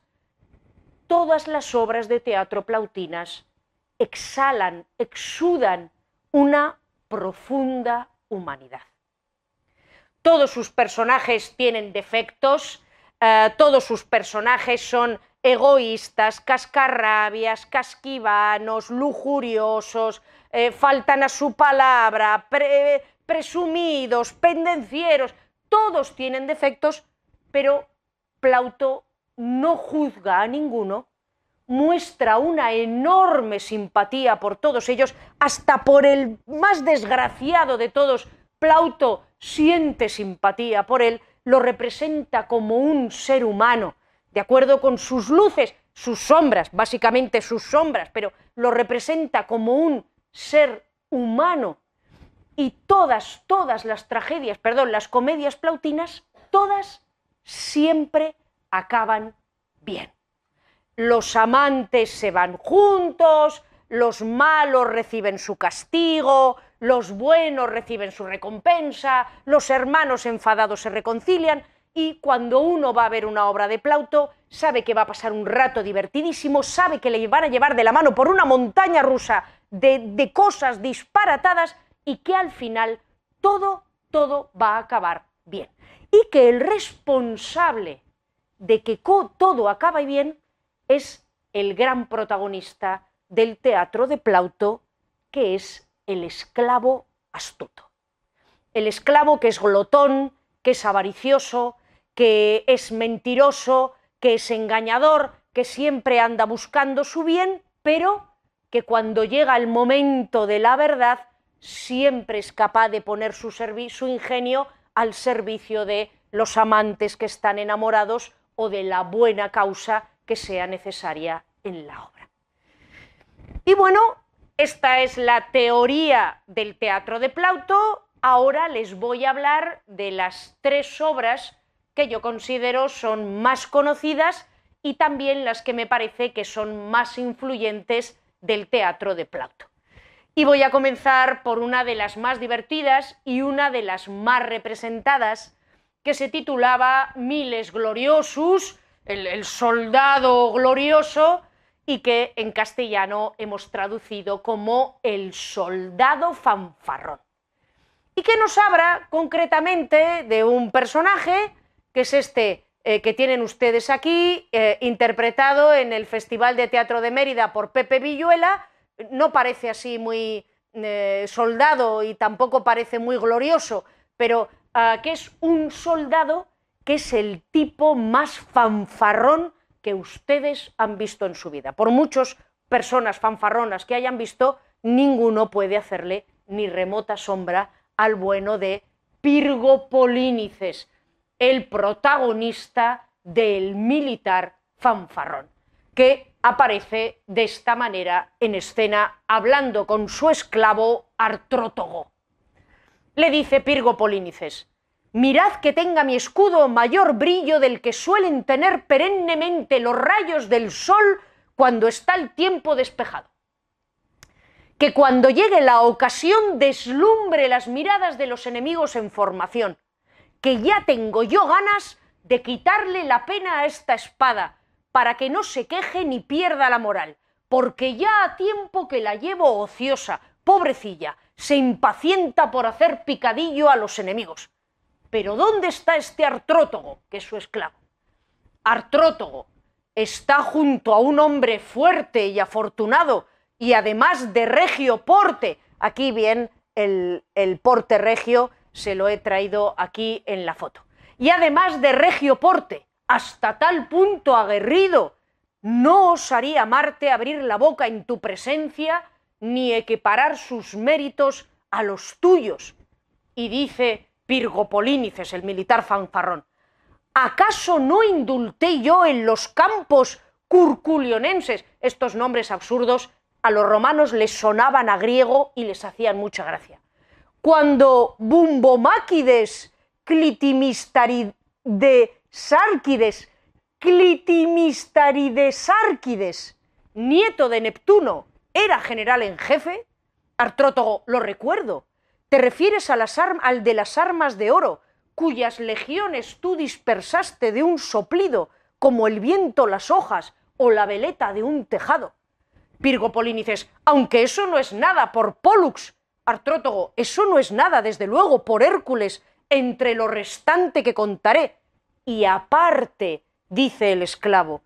todas las obras de teatro plautinas exhalan, exudan una profunda humanidad. Todos sus personajes tienen defectos, eh, todos sus personajes son egoístas, cascarrabias, casquivanos, lujuriosos, eh, faltan a su palabra, presumidos, pendencieros, todos tienen defectos, pero Plauto no juzga a ninguno, muestra una enorme simpatía por todos ellos, hasta por el más desgraciado de todos, Plauto siente simpatía por él, lo representa como un ser humano, de acuerdo con sus luces, sus sombras, básicamente sus sombras, pero lo representa como un ser humano. Y todas, todas las tragedias, perdón, las comedias plautinas, todas siempre acaban bien. Los amantes se van juntos, los malos reciben su castigo, los buenos reciben su recompensa, los hermanos enfadados se reconcilian y cuando uno va a ver una obra de Plauto sabe que va a pasar un rato divertidísimo, sabe que le van a llevar de la mano por una montaña rusa de, de cosas disparatadas y que al final todo, todo va a acabar bien. Y que el responsable de que todo acaba bien es el gran protagonista del teatro de Plauto, que es el esclavo astuto. El esclavo que es glotón, que es avaricioso, que es mentiroso, que es engañador, que siempre anda buscando su bien, pero que cuando llega el momento de la verdad siempre es capaz de poner su, ingenio al servicio de los amantes que están enamorados o de la buena causa sea necesaria en la obra. Y bueno, esta es la teoría del teatro de Plauto. Ahora les voy a hablar de las tres obras que yo considero son más conocidas y también las que me parece que son más influyentes del teatro de Plauto. Y voy a comenzar por una de las más divertidas y una de las más representadas, que se titulaba Miles Gloriosus, el, soldado glorioso, y que en castellano hemos traducido como el soldado fanfarrón. Y que nos habla concretamente de un personaje que es este eh, que tienen ustedes aquí, eh, interpretado en el Festival de Teatro de Mérida por Pepe Villuela. No parece así muy eh, soldado y tampoco parece muy glorioso, pero ah, que es un soldado que es el tipo más fanfarrón que ustedes han visto en su vida. Por muchas personas fanfarronas que hayan visto, ninguno puede hacerle ni remota sombra al bueno de Pirgo Polínices, el protagonista del militar fanfarrón, que aparece de esta manera en escena hablando con su esclavo Artrótogo. Le dice Pirgo Polínices, mirad que tenga mi escudo mayor brillo del que suelen tener perennemente los rayos del sol cuando está el tiempo despejado. Que cuando llegue la ocasión deslumbre las miradas de los enemigos en formación, que ya tengo yo ganas de quitarle la pena a esta espada, para que no se queje ni pierda la moral, porque ya a tiempo que la llevo ociosa, pobrecilla, se impacienta por hacer picadillo a los enemigos. Pero ¿dónde está este artrótogo, que es su esclavo? Artrótogo está junto a un hombre fuerte y afortunado, y además de regio porte. Aquí bien el, el porte regio se lo he traído aquí en la foto. Y además de regio porte, hasta tal punto aguerrido, no osaría Marte abrir la boca en tu presencia ni equiparar sus méritos a los tuyos. Y dice Pirgopolínices, el militar fanfarrón, ¿acaso no indulté yo en los campos curculionenses? Estos nombres absurdos a los romanos les sonaban a griego y les hacían mucha gracia cuando Bumbomáquides Clitimistaride-Sárquides, Clitimistaride-Sárquides, nieto de Neptuno, era general en jefe? Artrótogo, lo recuerdo. Te refieres al de las armas de oro, cuyas legiones tú dispersaste de un soplido, como el viento las hojas, o la veleta de un tejado. Pirgopolínices, aunque eso no es nada por Pollux, Artrótogo, eso no es nada, desde luego, por Hércules, entre lo restante que contaré. Y aparte, dice el esclavo,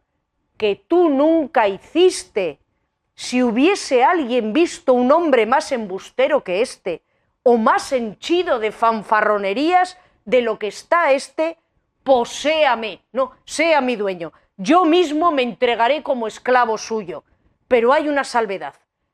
que tú nunca hiciste, si hubiese alguien visto un hombre más embustero que éste, o más henchido de fanfarronerías de lo que está éste, poséame, no, sea mi dueño, yo mismo me entregaré como esclavo suyo. Pero hay una salvedad,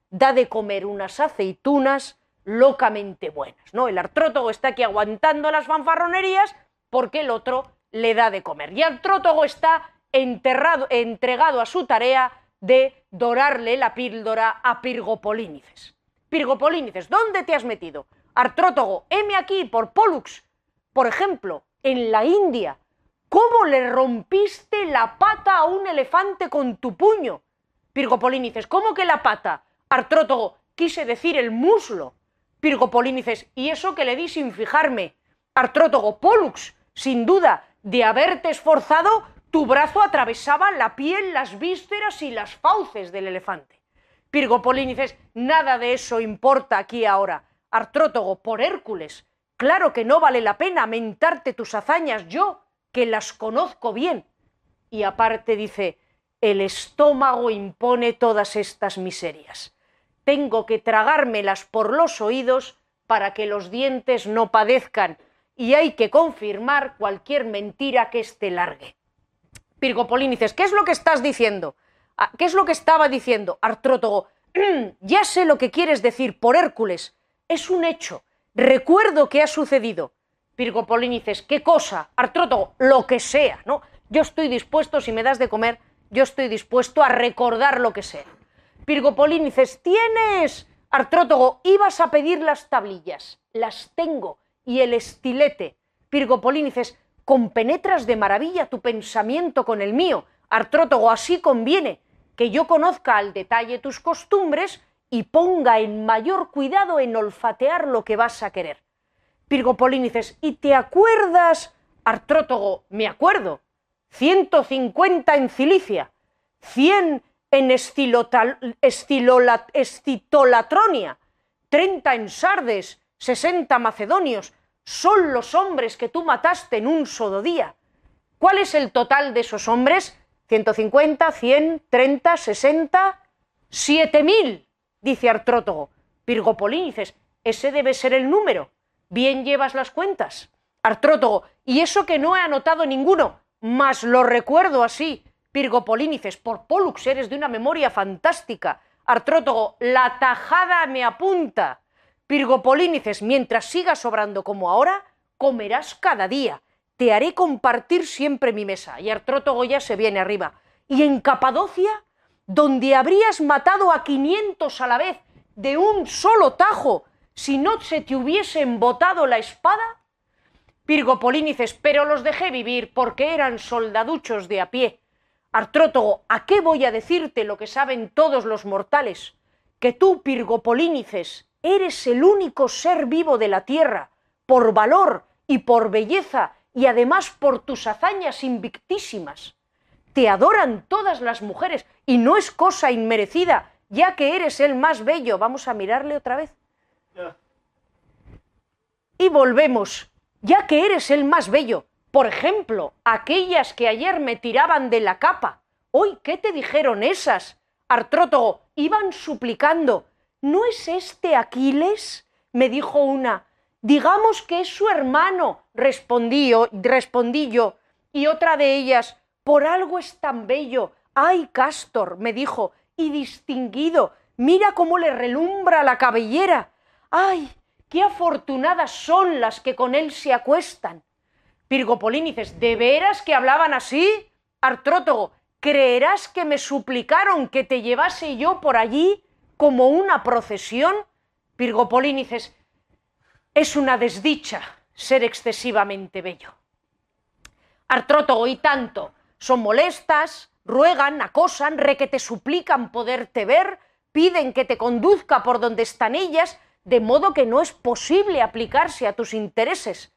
da de comer unas aceitunas locamente buenas, ¿no? El artrótogo está aquí aguantando las fanfarronerías porque el otro le da de comer. Y artrótogo está enterrado, entregado a su tarea de dorarle la píldora a Pirgopolínices. Pirgopolínices, ¿dónde te has metido? Artrótogo, heme aquí por Pollux. Por ejemplo, en la India, ¿cómo le rompiste la pata a un elefante con tu puño? Pirgopolínices, ¿cómo que la pata? Artrótogo, quise decir el muslo. Pirgopolínices, ¿y eso que le di sin fijarme? Artrótogo, Pollux, sin duda, de haberte esforzado, tu brazo atravesaba la piel, las vísceras y las fauces del elefante. Pirgopolínices, nada de eso importa aquí ahora. Artrótogo, por Hércules, claro que no vale la pena mentarte tus hazañas yo, que las conozco bien. Y aparte dice, el estómago impone todas estas miserias. Tengo que tragármelas por los oídos para que los dientes no padezcan y hay que confirmar cualquier mentira que esté largue. Pirgopolínices, ¿qué es lo que estás diciendo? Ah, ¿Qué es lo que estaba diciendo? Artrótogo, *clears throat* ya sé lo que quieres decir por Hércules. Es un hecho. Recuerdo que ha sucedido. Pirgopolínices, ¿qué cosa? Artrótogo, lo que sea, ¿no? Yo estoy dispuesto, si me das de comer, yo estoy dispuesto a recordar lo que sea. Pirgopolínices, ¿tienes? Artrótogo, ibas a pedir las tablillas. Las tengo y el estilete. Pirgopolínices, compenetras de maravilla tu pensamiento con el mío. Artrótogo, así conviene que yo conozca al detalle tus costumbres y ponga en mayor cuidado en olfatear lo que vas a querer. Pirgopolínices, ¿y te acuerdas? Artrótogo, me acuerdo. 150 en Cilicia, 100 en Estitolatronia, 30 en Sardes, 60 macedonios, son los hombres que tú mataste en un solo día. ¿Cuál es el total de esos hombres? 150, 100, 30, 60, 7000, dice Artrótogo. Pirgopolínices, ese debe ser el número. Bien llevas las cuentas. Artrótogo, y eso que no he anotado ninguno, mas lo recuerdo así. Pirgopolínices, por Pollux eres de una memoria fantástica. Artrótogo, la tajada me apunta. Pirgopolínices, mientras sigas sobrando como ahora, comerás cada día. Te haré compartir siempre mi mesa. Y Artrótogo ya se viene arriba. Y en Capadocia, donde habrías matado a quinientos a la vez de un solo tajo, si no se te hubiese embotado la espada. Pirgopolínices, pero los dejé vivir porque eran soldaduchos de a pie. Artrótogo, ¿a qué voy a decirte lo que saben todos los mortales? Que tú, Pirgopolínices, Eres el único ser vivo de la tierra, por valor y por belleza, y además por tus hazañas invictísimas. Te adoran todas las mujeres, y no es cosa inmerecida, ya que eres el más bello. Vamos a mirarle otra vez. Y volvemos, ya que eres el más bello. Por ejemplo, aquellas que ayer me tiraban de la capa. Hoy, ¿qué te dijeron esas? Artrótogo, iban suplicando, ¿No es este Aquiles? me dijo una. Digamos que es su hermano, respondí yo, respondí yo. Y otra de ellas, por algo es tan bello. Ay, Castor, me dijo, y distinguido. Mira cómo le relumbra la cabellera. Ay, qué afortunadas son las que con él se acuestan. Pirgopolínices, ¿de veras que hablaban así? Artrótogo, ¿creerás que me suplicaron que te llevase yo por allí? como una procesión, Pirgopolínices, es una desdicha ser excesivamente bello. Artrótogo y tanto son molestas, ruegan, acosan, que te suplican poderte ver, piden que te conduzca por donde están ellas, de modo que no es posible aplicarse a tus intereses.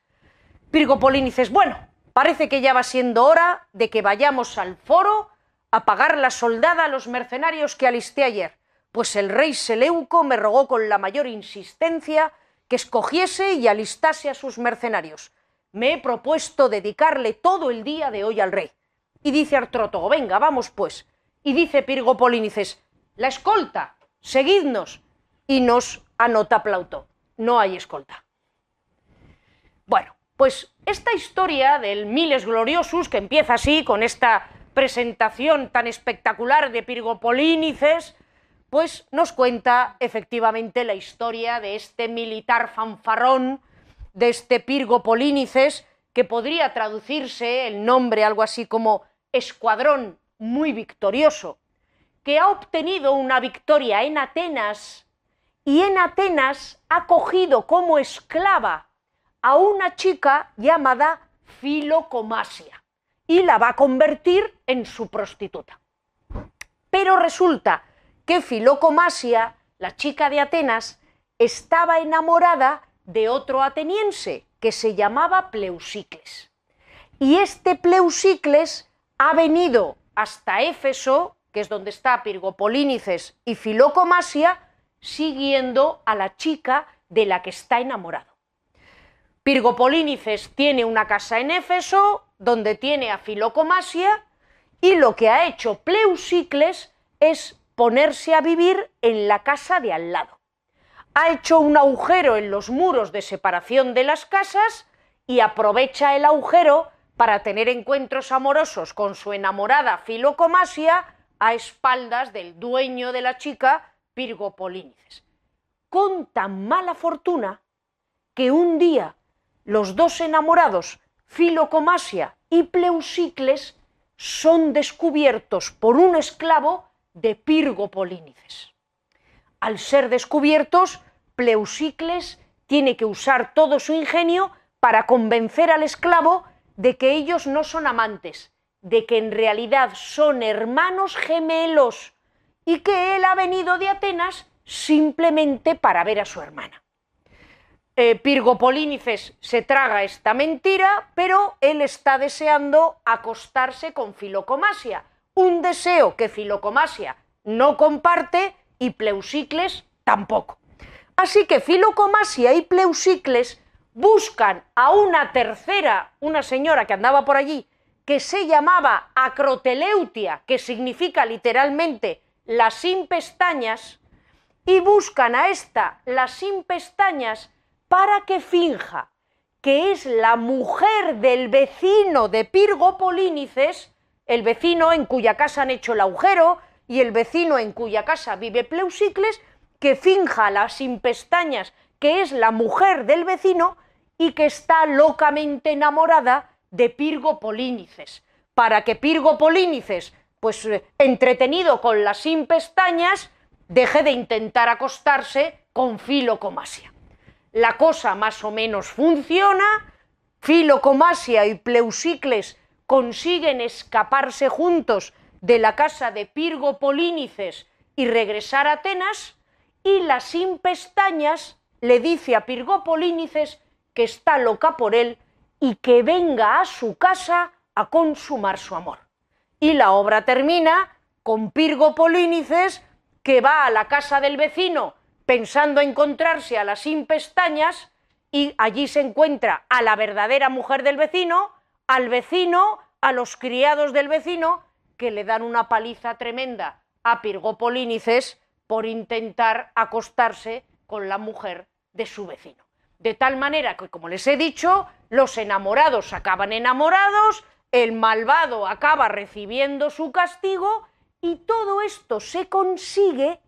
Pirgopolínices, bueno, parece que ya va siendo hora de que vayamos al foro a pagar la soldada a los mercenarios que alisté ayer, pues el rey Seleuco me rogó con la mayor insistencia que escogiese y alistase a sus mercenarios. Me he propuesto dedicarle todo el día de hoy al rey. Y dice Artrótogo, venga, vamos pues. Y dice Pirgo Polínices, la escolta, seguidnos. Y nos anota Plauto, no hay escolta. Bueno, pues esta historia del Miles Gloriosus, que empieza así, con esta presentación tan espectacular de Pirgo Polínices, pues nos cuenta efectivamente la historia de este militar fanfarrón, de este Pirgo Polínices, que podría traducirse el nombre algo así como escuadrón muy victorioso, que ha obtenido una victoria en Atenas y en Atenas ha cogido como esclava a una chica llamada Filocomasia y la va a convertir en su prostituta. Pero resulta que Filocomasia, la chica de Atenas, estaba enamorada de otro ateniense que se llamaba Pleusicles. Y este Pleusicles ha venido hasta Éfeso, que es donde está Pirgopolínices y Filocomasia, siguiendo a la chica de la que está enamorado. Pirgopolínices tiene una casa en Éfeso, donde tiene a Filocomasia, y lo que ha hecho Pleusicles es ponerse a vivir en la casa de al lado. Ha hecho un agujero en los muros de separación de las casas y aprovecha el agujero para tener encuentros amorosos con su enamorada Filocomasia a espaldas del dueño de la chica, Pirgo Polínices. Con tan mala fortuna que un día los dos enamorados, Filocomasia y Pleusicles, son descubiertos por un esclavo de Pirgo Polínices. Al ser descubiertos, Pleusicles tiene que usar todo su ingenio para convencer al esclavo de que ellos no son amantes, de que en realidad son hermanos gemelos y que él ha venido de Atenas simplemente para ver a su hermana. Eh, Pirgo Polínices se traga esta mentira, pero él está deseando acostarse con Filocomasia, un deseo que Filocomasia no comparte y Pleusicles tampoco. Así que Filocomasia y Pleusicles buscan a una tercera, una señora que andaba por allí, que se llamaba Acroteleutia, que significa literalmente la sin pestañas, y buscan a esta, la sin pestañas, para que finja que es la mujer del vecino de Pirgo Polínices el vecino en cuya casa han hecho el agujero y el vecino en cuya casa vive Pleusicles, que finja la sin pestañas que es la mujer del vecino y que está locamente enamorada de Pirgo Polínices, para que Pirgo Polínices, pues eh, entretenido con las sin pestañas, deje de intentar acostarse con Filocomasia. La cosa más o menos funciona, Filocomasia y Pleusicles consiguen escaparse juntos de la casa de Pirgo Polínices y regresar a Atenas, y la sin pestañas le dice a Pirgo Polínices que está loca por él y que venga a su casa a consumar su amor. Y la obra termina con Pirgo Polínices que va a la casa del vecino pensando encontrarse a la sin pestañas y allí se encuentra a la verdadera mujer del vecino, al vecino, a los criados del vecino, que le dan una paliza tremenda a Pirgopolínices por intentar acostarse con la mujer de su vecino. De tal manera que, como les he dicho, los enamorados acaban enamorados, el malvado acaba recibiendo su castigo y todo esto se consigue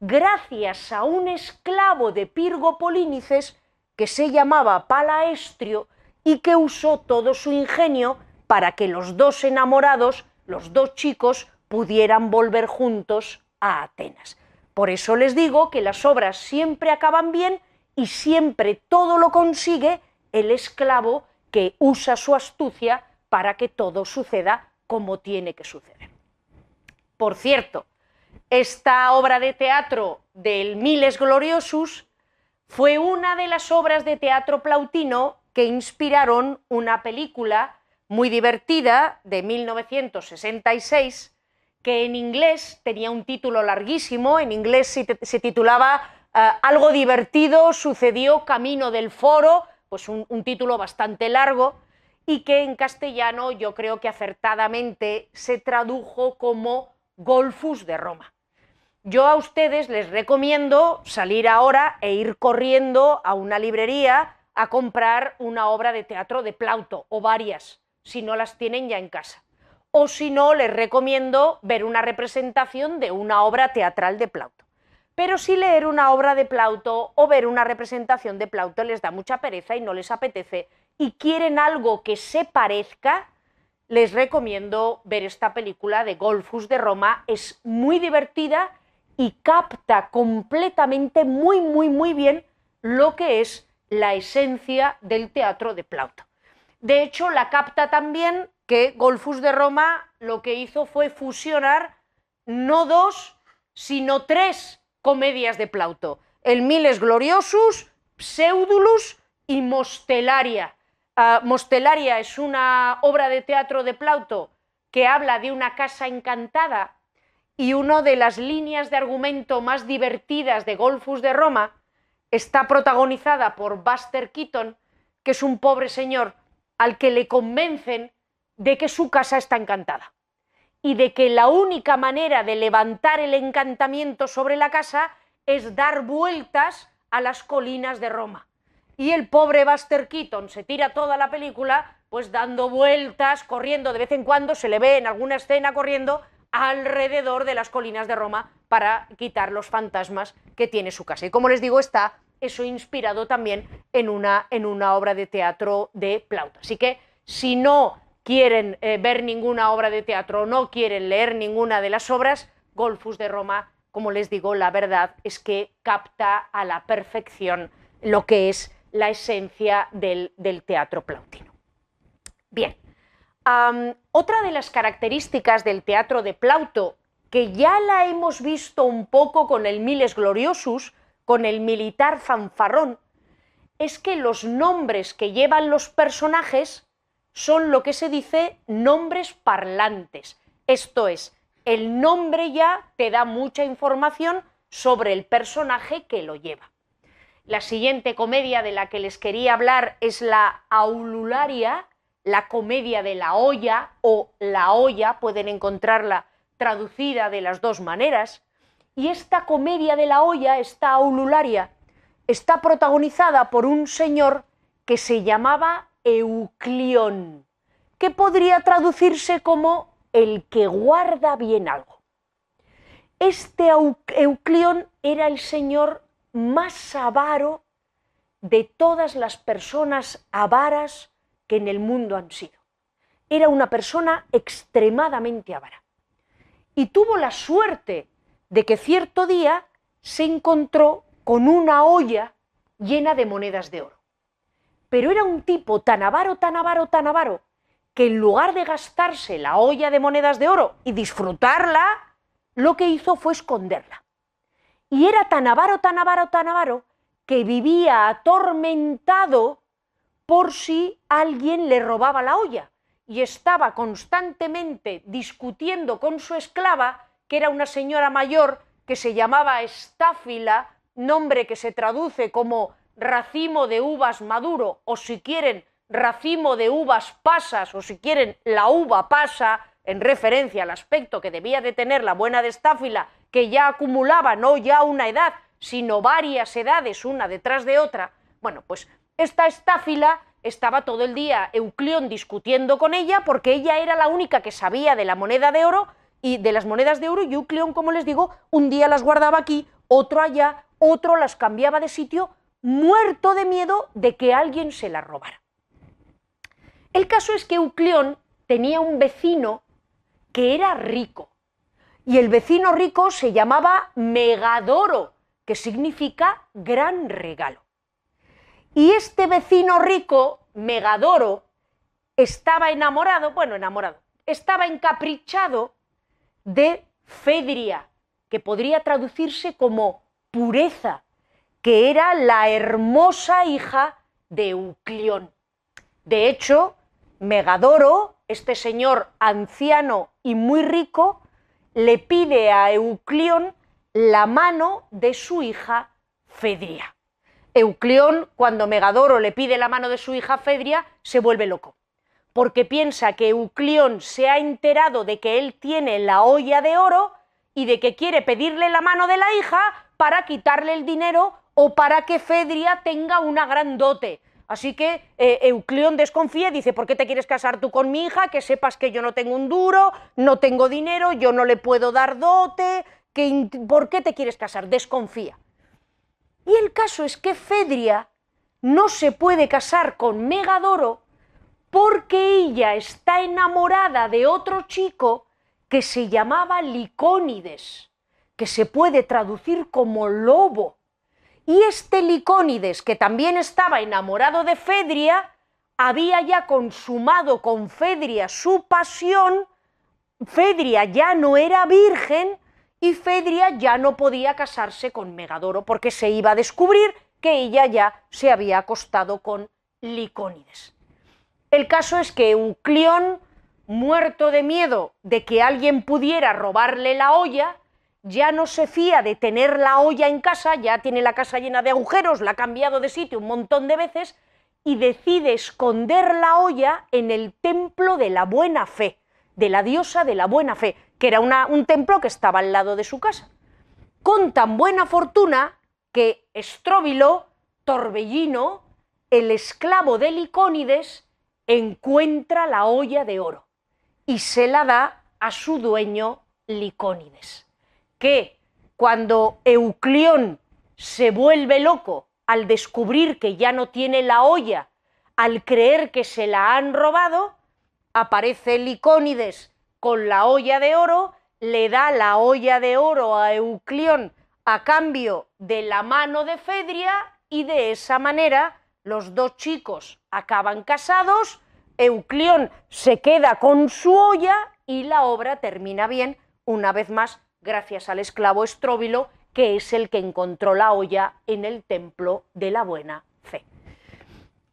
gracias a un esclavo de Pirgo Polínices que se llamaba Palaestrio y que usó todo su ingenio para que los dos enamorados, los dos chicos, pudieran volver juntos a Atenas. Por eso les digo que las obras siempre acaban bien y siempre todo lo consigue el esclavo que usa su astucia para que todo suceda como tiene que suceder. Por cierto, esta obra de teatro del Miles Gloriosus fue una de las obras de teatro plautino que inspiraron una película muy divertida de 1966 que en inglés tenía un título larguísimo, en inglés se, titulaba eh, Algo divertido sucedió camino del foro, pues un, un título bastante largo, y que en castellano yo creo que acertadamente se tradujo como Golfus de Roma. Yo a ustedes les recomiendo salir ahora e ir corriendo a una librería a comprar una obra de teatro de Plauto o varias, si no las tienen ya en casa. O si no, les recomiendo ver una representación de una obra teatral de Plauto. Pero si leer una obra de Plauto o ver una representación de Plauto les da mucha pereza y no les apetece y quieren algo que se parezca, les recomiendo ver esta película de Golfus de Roma. Es muy divertida y capta completamente muy, muy, muy bien lo que es la esencia del teatro de Plauto. De hecho, la capta también que Golfus de Roma lo que hizo fue fusionar no dos, sino tres comedias de Plauto. El Miles Gloriosus, Pseudulus y Mostelaria. Ah, Mostelaria es una obra de teatro de Plauto que habla de una casa encantada y una de las líneas de argumento más divertidas de Golfus de Roma está protagonizada por Buster Keaton, que es un pobre señor al que le convencen de que su casa está encantada y de que la única manera de levantar el encantamiento sobre la casa es dar vueltas a las colinas de Roma. Y el pobre Buster Keaton se tira toda la película pues dando vueltas, corriendo, de vez en cuando se le ve en alguna escena corriendo alrededor de las colinas de Roma para quitar los fantasmas que tiene su casa. Y como les digo, está eso inspirado también en una, en una obra de teatro de Plauto. Así que si no quieren eh, ver ninguna obra de teatro o no quieren leer ninguna de las obras, Golfus de Roma, como les digo, la verdad es que capta a la perfección lo que es la esencia del, teatro plautino. Bien, otra de las características del teatro de Plauto, que ya la hemos visto un poco con el Miles Gloriosus, con el militar fanfarrón, es que los nombres que llevan los personajes son lo que se dice nombres parlantes. Esto es, el nombre ya te da mucha información sobre el personaje que lo lleva. La siguiente comedia de la que les quería hablar es la Aulularia, la comedia de la olla o la olla, pueden encontrarla traducida de las dos maneras. Y esta comedia de la olla, esta aulularia, está protagonizada por un señor que se llamaba Euclión, que podría traducirse como el que guarda bien algo. Este Euclión era el señor más avaro de todas las personas avaras que en el mundo han sido. Era una persona extremadamente avara. Y tuvo la suerte de que cierto día se encontró con una olla llena de monedas de oro. Pero era un tipo tan avaro, tan avaro, tan avaro, que en lugar de gastarse la olla de monedas de oro y disfrutarla, lo que hizo fue esconderla. Y era tan avaro, tan avaro, tan avaro, que vivía atormentado por si alguien le robaba la olla y estaba constantemente discutiendo con su esclava que era una señora mayor que se llamaba Estáfila, nombre que se traduce como racimo de uvas maduro, o si quieren, racimo de uvas pasas, o si quieren, la uva pasa, en referencia al aspecto que debía de tener la buena de Estáfila, que ya acumulaba no ya una edad, sino varias edades una detrás de otra. Bueno, pues esta Estáfila estaba todo el día Euclión discutiendo con ella porque ella era la única que sabía de la moneda de oro y de las monedas de oro, Eucleón, como les digo, un día las guardaba aquí, otro allá, otro las cambiaba de sitio, muerto de miedo de que alguien se las robara. El caso es que Eucleón tenía un vecino que era rico, y el vecino rico se llamaba Megadoro, que significa gran regalo. Y este vecino rico, Megadoro, estaba enamorado, bueno, enamorado, estaba encaprichado de Fedria, que podría traducirse como pureza, que era la hermosa hija de Euclión. De hecho, Megadoro, este señor anciano y muy rico, le pide a Euclión la mano de su hija Fedria. Euclión, cuando Megadoro le pide la mano de su hija Fedria, se vuelve loco, porque piensa que Euclión se ha enterado de que él tiene la olla de oro y de que quiere pedirle la mano de la hija para quitarle el dinero o para que Fedria tenga una gran dote. Así que eh, desconfía y dice, ¿por qué te quieres casar tú con mi hija? Que sepas que yo no tengo un duro, no tengo dinero, yo no le puedo dar dote, que, ¿por qué te quieres casar? Desconfía. Y el caso es que Fedria no se puede casar con Megadoro porque ella está enamorada de otro chico que se llamaba Licónides, que se puede traducir como lobo. Y este Licónides, que también estaba enamorado de Fedria, había ya consumado con Fedria su pasión, Fedria ya no era virgen y Fedria ya no podía casarse con Megadoro porque se iba a descubrir que ella ya se había acostado con Licónides. El caso es que Euclión, muerto de miedo de que alguien pudiera robarle la olla, ya no se fía de tener la olla en casa, ya tiene la casa llena de agujeros, la ha cambiado de sitio un montón de veces y decide esconder la olla en el templo de la buena fe, de la diosa de la buena fe, que era un templo que estaba al lado de su casa. Con tan buena fortuna que Estróbilo, Torbellino, el esclavo de Licónides, encuentra la olla de oro y se la da a su dueño Licónides, que cuando Euclión se vuelve loco al descubrir que ya no tiene la olla, al creer que se la han robado, aparece Licónides con la olla de oro, le da la olla de oro a Euclión a cambio de la mano de Fedria y de esa manera los dos chicos acaban casados, Euclión se queda con su olla y la obra termina bien, una vez más, gracias al esclavo Estróbilo, que es el que encontró la olla en el templo de la buena fe.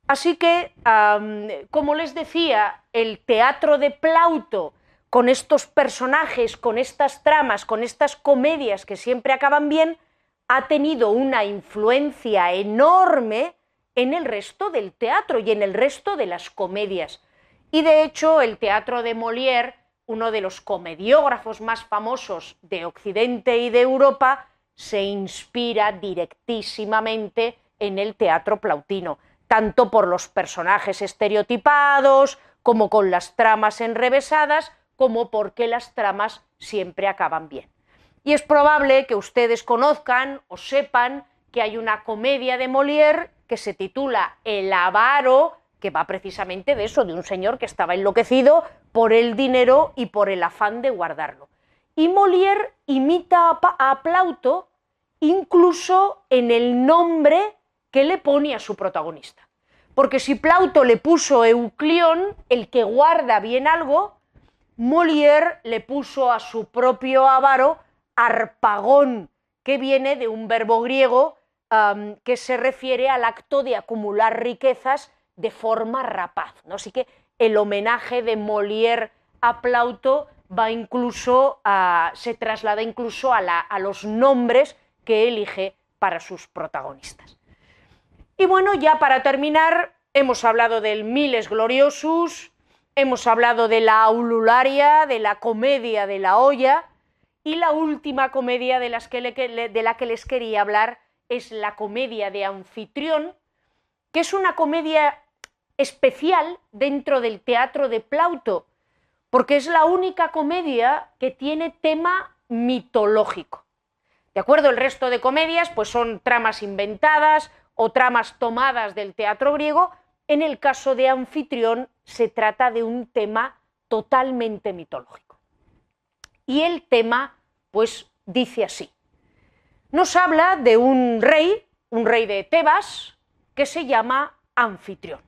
Así que, como les decía, el teatro de Plauto con estos personajes, con estas tramas, con estas comedias que siempre acaban bien, ha tenido una influencia enorme en el resto del teatro y en el resto de las comedias. Y de hecho, el teatro de Molière, uno de los comediógrafos más famosos de Occidente y de Europa, se inspira directísimamente en el teatro plautino, tanto por los personajes estereotipados como con las tramas enrevesadas, como porque las tramas siempre acaban bien. Y es probable que ustedes conozcan o sepan que hay una comedia de Molière que se titula El avaro, que va precisamente de eso, de un señor que estaba enloquecido por el dinero y por el afán de guardarlo. Y Molière imita a Plauto incluso en el nombre que le pone a su protagonista. Porque si Plauto le puso Euclión, el que guarda bien algo, Molière le puso a su propio avaro arpagón, que viene de un verbo griego que se refiere al acto de acumular riquezas de forma rapaz. ¿no? Así que el homenaje de Molière a Plauto va incluso se traslada incluso a, a los nombres que elige para sus protagonistas. Y bueno, ya para terminar, hemos hablado del Miles Gloriosus, Hemos hablado de la aulularia, de la comedia de la olla, y la última comedia de, de la que les quería hablar es la comedia de Anfitrión, que es una comedia especial dentro del teatro de Plauto, porque es la única comedia que tiene tema mitológico. ¿De acuerdo? El resto de comedias pues son tramas inventadas o tramas tomadas del teatro griego, en el caso de Anfitrión se trata de un tema totalmente mitológico. Y el tema, pues, dice así. Nos habla de un rey, un rey de Tebas, que se llama Anfitrión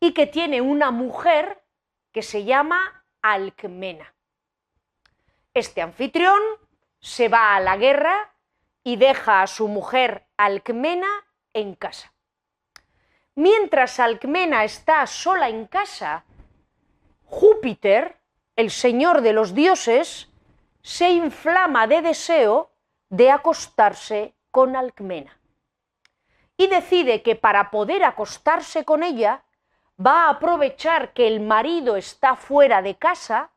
y que tiene una mujer que se llama Alcmena. Este anfitrión se va a la guerra y deja a su mujer Alcmena en casa. Mientras Alcmena está sola en casa, Júpiter, el señor de los dioses, se inflama de deseo de acostarse con Alcmena. Y decide que para poder acostarse con ella, va a aprovechar que el marido está fuera de casa,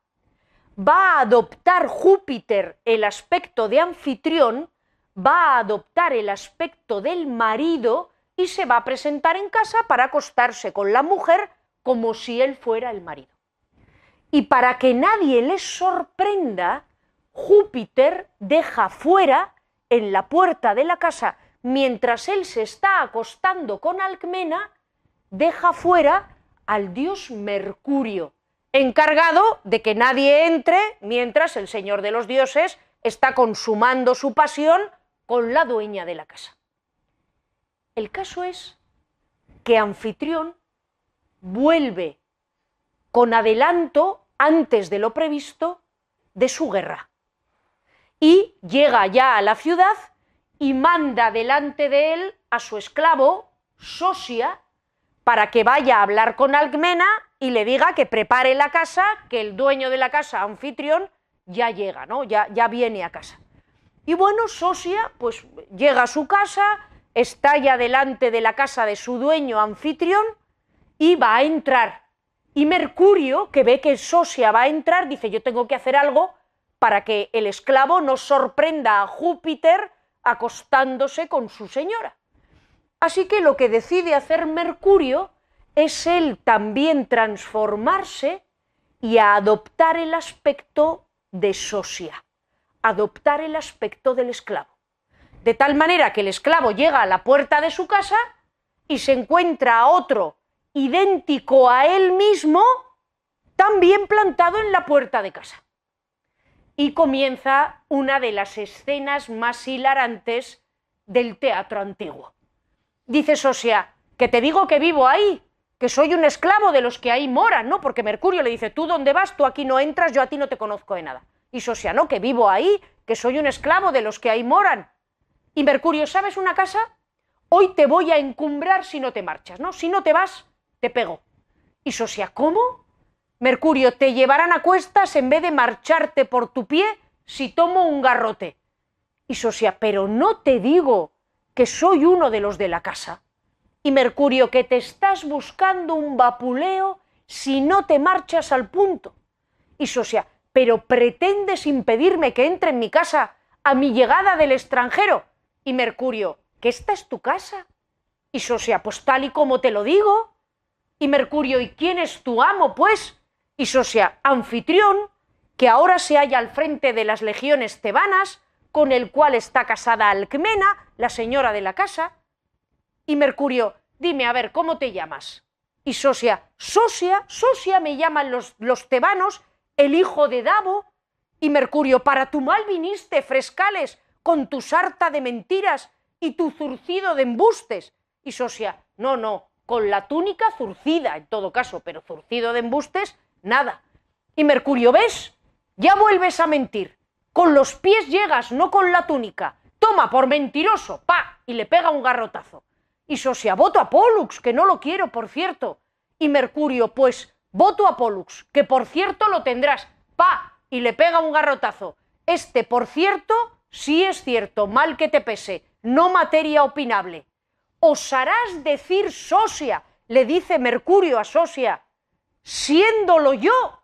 va a adoptar Júpiter el aspecto de anfitrión, va a adoptar el aspecto del marido y se va a presentar en casa para acostarse con la mujer como si él fuera el marido. Y para que nadie les sorprenda, Júpiter deja fuera, en la puerta de la casa, mientras él se está acostando con Alcmena, deja fuera al dios Mercurio, encargado de que nadie entre mientras el señor de los dioses está consumando su pasión con la dueña de la casa. El caso es que Anfitrión vuelve con adelanto antes de lo previsto de su guerra y llega ya a la ciudad y manda delante de él a su esclavo Sosia para que vaya a hablar con Alcmena y le diga que prepare la casa, que el dueño de la casa, anfitrión, ya llega, ¿no? Ya, ya viene a casa. Y bueno, Sosia pues llega a su casa, está ya delante de la casa de su dueño anfitrión y va a entrar. Y Mercurio, que ve que Sosia va a entrar, dice, yo tengo que hacer algo para que el esclavo no sorprenda a Júpiter acostándose con su señora. Así que lo que decide hacer Mercurio es él también transformarse y adoptar el aspecto de Sosia, adoptar el aspecto del esclavo. De tal manera que el esclavo llega a la puerta de su casa y se encuentra a otro idéntico a él mismo, también plantado en la puerta de casa y comienza una de las escenas más hilarantes del teatro antiguo. Dice Sosia, que te digo que vivo ahí, que soy un esclavo de los que ahí moran, ¿no? Porque Mercurio le dice, tú dónde vas, tú aquí no entras, yo a ti no te conozco de nada. Y Sosia, no, que vivo ahí, que soy un esclavo de los que ahí moran. Y Mercurio, ¿sabes una casa? Hoy te voy a encumbrar si no te marchas, ¿no? Si no te vas, te pego. Y Sosia, ¿cómo? Mercurio, te llevarán a cuestas en vez de marcharte por tu pie si tomo un garrote. Y Sosia, pero no te digo que soy uno de los de la casa. Y Mercurio, que te estás buscando un vapuleo si no te marchas al punto. Y Sosia, pero pretendes impedirme que entre en mi casa a mi llegada del extranjero. Y Mercurio, que esta es tu casa. Y Sosia, pues tal y como te lo digo. Y Mercurio, ¿y quién es tu amo, pues? y Sosia anfitrión, que ahora se halla al frente de las legiones tebanas, con el cual está casada Alcmena, la señora de la casa, y Mercurio, dime, a ver, ¿cómo te llamas? Y Sosia, Sosia, Sosia me llaman los, los tebanos, el hijo de Davo, y Mercurio, para tu mal viniste, frescales, con tu sarta de mentiras y tu zurcido de embustes. Y Sosia, no, no, con la túnica zurcida, en todo caso, pero zurcido de embustes, nada. Y Mercurio, ¿ves? Ya vuelves a mentir. Con los pies llegas, no con la túnica. Toma, por mentiroso, pa, y le pega un garrotazo. Y Sosia, voto a Pollux, que no lo quiero, por cierto. Y Mercurio, pues, voto a Pollux, que por cierto lo tendrás, pa, y le pega un garrotazo. Este, por cierto, sí es cierto, mal que te pese, no materia opinable. ¿Osarás decir Sosia? le dice Mercurio a Sosia, siéndolo yo.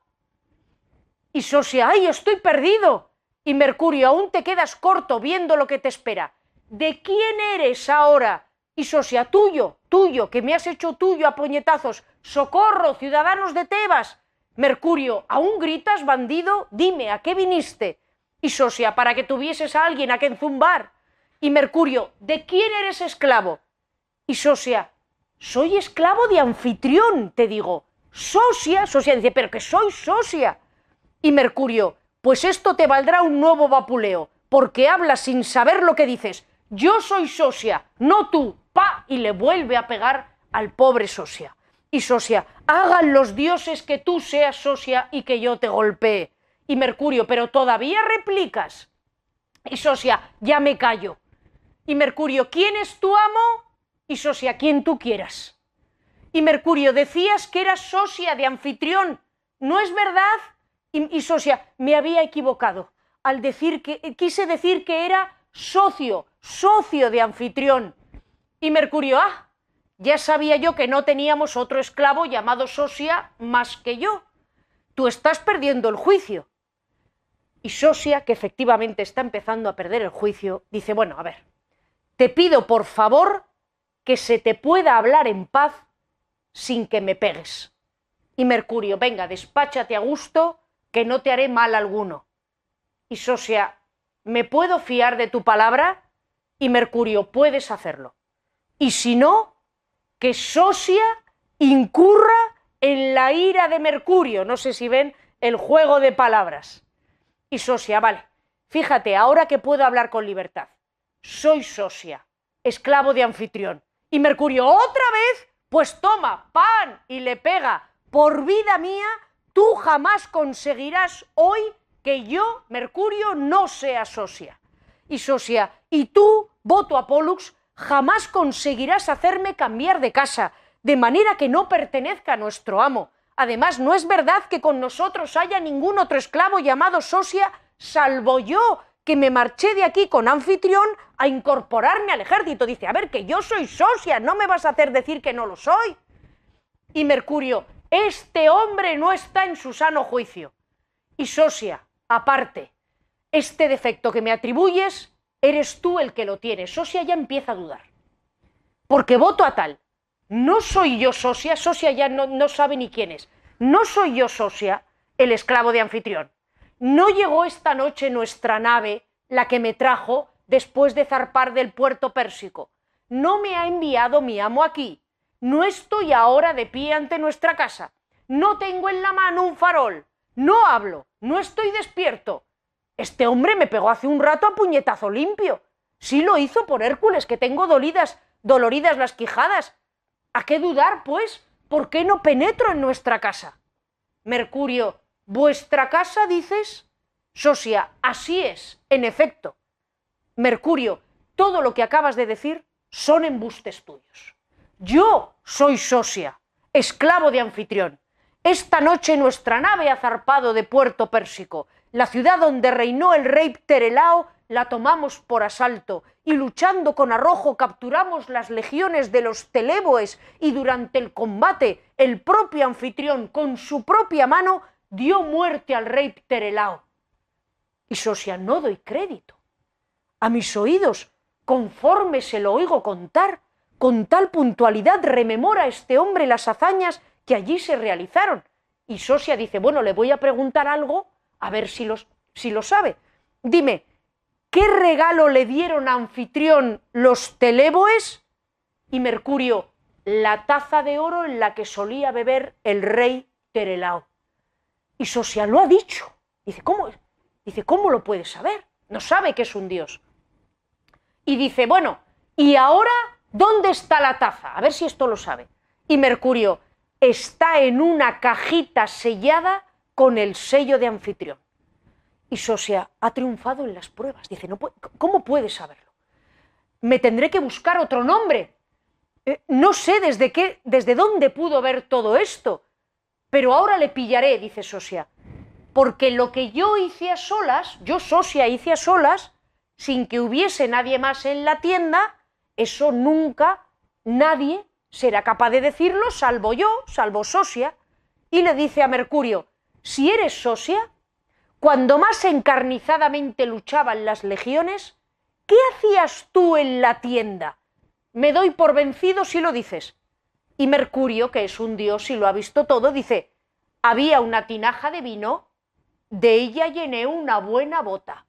Y Sosia, ay, estoy perdido. Y Mercurio, aún te quedas corto viendo lo que te espera. ¿De quién eres ahora? Y Sosia, tuyo, tuyo, que me has hecho tuyo a puñetazos. Socorro, ciudadanos de Tebas. Mercurio, ¿aún gritas, bandido? Dime, ¿a qué viniste? Y Sosia, para que tuvieses a alguien a quien zumbar. Y Mercurio, ¿de quién eres esclavo? Y Sosia, soy esclavo de anfitrión, te digo. Sosia, Sosia dice, pero que soy Sosia. Y Mercurio, pues esto te valdrá un nuevo vapuleo, porque hablas sin saber lo que dices. Yo soy Sosia, no tú. Pa, y le vuelve a pegar al pobre Sosia. Y Sosia, hagan los dioses que tú seas Sosia y que yo te golpee. Y Mercurio, pero todavía replicas. Y Sosia, ya me callo. Y Mercurio, ¿quién es tu amo? Y Sosia, quien tú quieras. Y Mercurio, decías que eras socia de anfitrión. ¿No es verdad? Y, Sosia, me había equivocado. al decir que quise decir que era socio, socio de anfitrión. Y Mercurio, ah, ya sabía yo que no teníamos otro esclavo llamado Sosia más que yo. Tú estás perdiendo el juicio. Y Sosia, que efectivamente está empezando a perder el juicio, dice, bueno, a ver, te pido por favor que se te pueda hablar en paz sin que me pegues. Y Mercurio, venga, despáchate a gusto, que no te haré mal alguno. Y Sosia, ¿me puedo fiar de tu palabra? Y Mercurio, puedes hacerlo. Y si no, que Sosia incurra en la ira de Mercurio. No sé si ven el juego de palabras. Y Sosia, vale, fíjate, ahora que puedo hablar con libertad, soy Sosia, esclavo de anfitrión. Y Mercurio, otra vez, pues toma, pan, y le pega, por vida mía, tú jamás conseguirás hoy que yo, Mercurio, no sea Sosia. Y Sosia, y tú, voto a Pollux, jamás conseguirás hacerme cambiar de casa, de manera que no pertenezca a nuestro amo. Además, no es verdad que con nosotros haya ningún otro esclavo llamado Sosia, salvo yo, que me marché de aquí con anfitrión a incorporarme al ejército. Dice, a ver, que yo soy Sosia, no me vas a hacer decir que no lo soy. Y Mercurio, este hombre no está en su sano juicio. Y Sosia, aparte, este defecto que me atribuyes eres tú el que lo tienes. Sosia ya empieza a dudar. Porque voto a tal. No soy yo Sosia, Sosia ya no, no sabe ni quién es. No soy yo Sosia, el esclavo de anfitrión. No llegó esta noche nuestra nave, la que me trajo después de zarpar del puerto pérsico. No me ha enviado mi amo aquí. No estoy ahora de pie ante nuestra casa. No tengo en la mano un farol. No hablo. No estoy despierto. Este hombre me pegó hace un rato a puñetazo limpio. Sí lo hizo por Hércules, que tengo dolidas, doloridas las quijadas. ¿A qué dudar, pues? ¿Por qué no penetro en nuestra casa? Mercurio, ¿vuestra casa dices? Sosia, así es, en efecto. Mercurio, todo lo que acabas de decir son embustes tuyos. Yo soy Sosia, esclavo de anfitrión. Esta noche nuestra nave ha zarpado de Puerto Pérsico la ciudad donde reinó el rey Pterelao la tomamos por asalto y luchando con arrojo capturamos las legiones de los Teleboes y durante el combate el propio anfitrión con su propia mano dio muerte al rey Pterelao. Y Sosia no doy crédito. A mis oídos, conforme se lo oigo contar, con tal puntualidad rememora este hombre las hazañas que allí se realizaron. Y Sosia dice, bueno, le voy a preguntar algo a ver si, los, si lo sabe. Dime, ¿qué regalo le dieron a anfitrión los teleboes? Y Mercurio, la taza de oro en la que solía beber el rey Terelao. Y Sosia lo ha dicho. Dice, ¿cómo? Dice, ¿cómo lo puede saber? No sabe que es un dios. Y dice, bueno, ¿y ahora dónde está la taza? A ver si esto lo sabe. Y Mercurio, está en una cajita sellada con el sello de anfitrión. Y Sosia ha triunfado en las pruebas. Dice, no ¿cómo puede saberlo? Me tendré que buscar otro nombre. Eh, no sé desde qué, desde dónde pudo ver todo esto, pero ahora le pillaré, dice Sosia, porque lo que yo hice a solas, yo Sosia hice a solas, sin que hubiese nadie más en la tienda, eso nunca nadie será capaz de decirlo, salvo yo, salvo Sosia, y le dice a Mercurio, si eres socia, cuando más encarnizadamente luchaban las legiones, ¿qué hacías tú en la tienda? Me doy por vencido si lo dices. Y Mercurio, que es un dios y lo ha visto todo, dice, había una tinaja de vino, de ella llené una buena bota.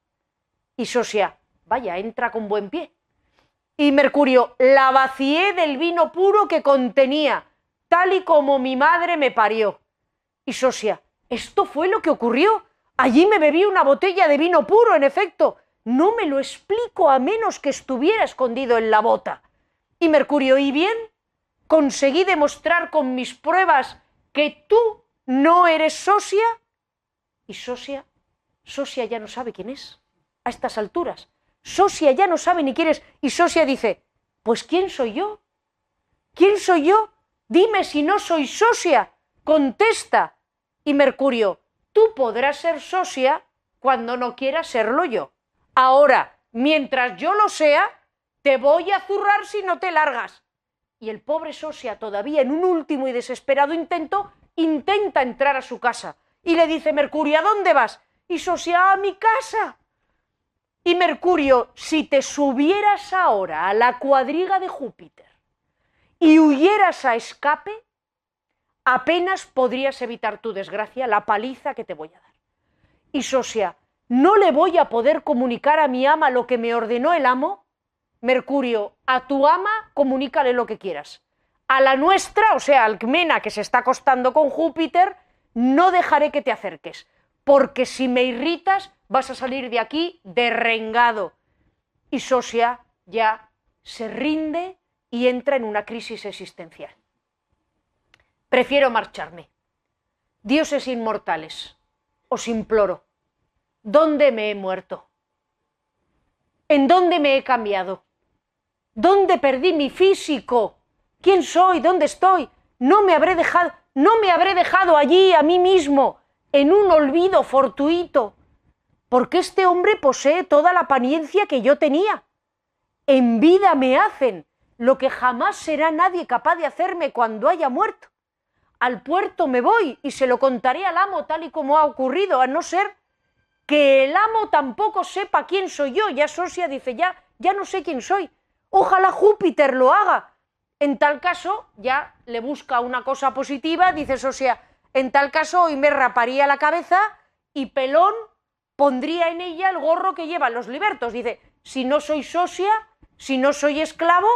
Y Sosia, vaya, entra con buen pie. Y Mercurio, la vacié del vino puro que contenía, tal y como mi madre me parió. Y Sosia, esto fue lo que ocurrió. Allí me bebí una botella de vino puro, en efecto. No me lo explico a menos que estuviera escondido en la bota. Y Mercurio, ¿y bien? Conseguí demostrar con mis pruebas que tú no eres Sosia. Y Sosia, Sosia ya no sabe quién es a estas alturas. Sosia ya no sabe ni quién. Y Sosia dice, pues ¿quién soy yo? ¿Quién soy yo? Dime si no soy Sosia. Contesta. Y Mercurio, tú podrás ser socia, cuando no quiera serlo yo. Ahora, mientras yo lo sea, te voy a zurrar si no te largas. Y el pobre Sosia, todavía en un último y desesperado intento, intenta entrar a su casa. Y le dice Mercurio, ¿a dónde vas? Y Sosia, a mi casa. Y Mercurio, si te subieras ahora a la cuadriga de Júpiter y huyeras a escape, apenas podrías evitar tu desgracia, la paliza que te voy a dar. Y Sosia, ¿no le voy a poder comunicar a mi ama lo que me ordenó el amo? Mercurio, a tu ama comunícale lo que quieras. A la nuestra, o sea, Alcmena, que se está acostando con Júpiter, no dejaré que te acerques, porque si me irritas vas a salir de aquí derrengado. Y Sosia ya se rinde y entra en una crisis existencial. Prefiero marcharme. Dioses inmortales, os imploro, ¿dónde me he muerto? ¿En dónde me he cambiado? ¿Dónde perdí mi físico? ¿Quién soy? ¿Dónde estoy? No me habré dejado, no me habré dejado allí a mí mismo en un olvido fortuito, porque este hombre posee toda la apariencia que yo tenía. En vida me hacen lo que jamás será nadie capaz de hacerme cuando haya muerto. Al puerto me voy y se lo contaré al amo tal y como ha ocurrido, a no ser que el amo tampoco sepa quién soy yo. Ya Sosia dice, ya, ya no sé quién soy. Ojalá Júpiter lo haga. En tal caso, ya le busca una cosa positiva, dices, o sea, en tal caso hoy me raparía la cabeza y Pelón pondría en ella el gorro que llevan los libertos. Dice, si no soy socia, si no soy esclavo,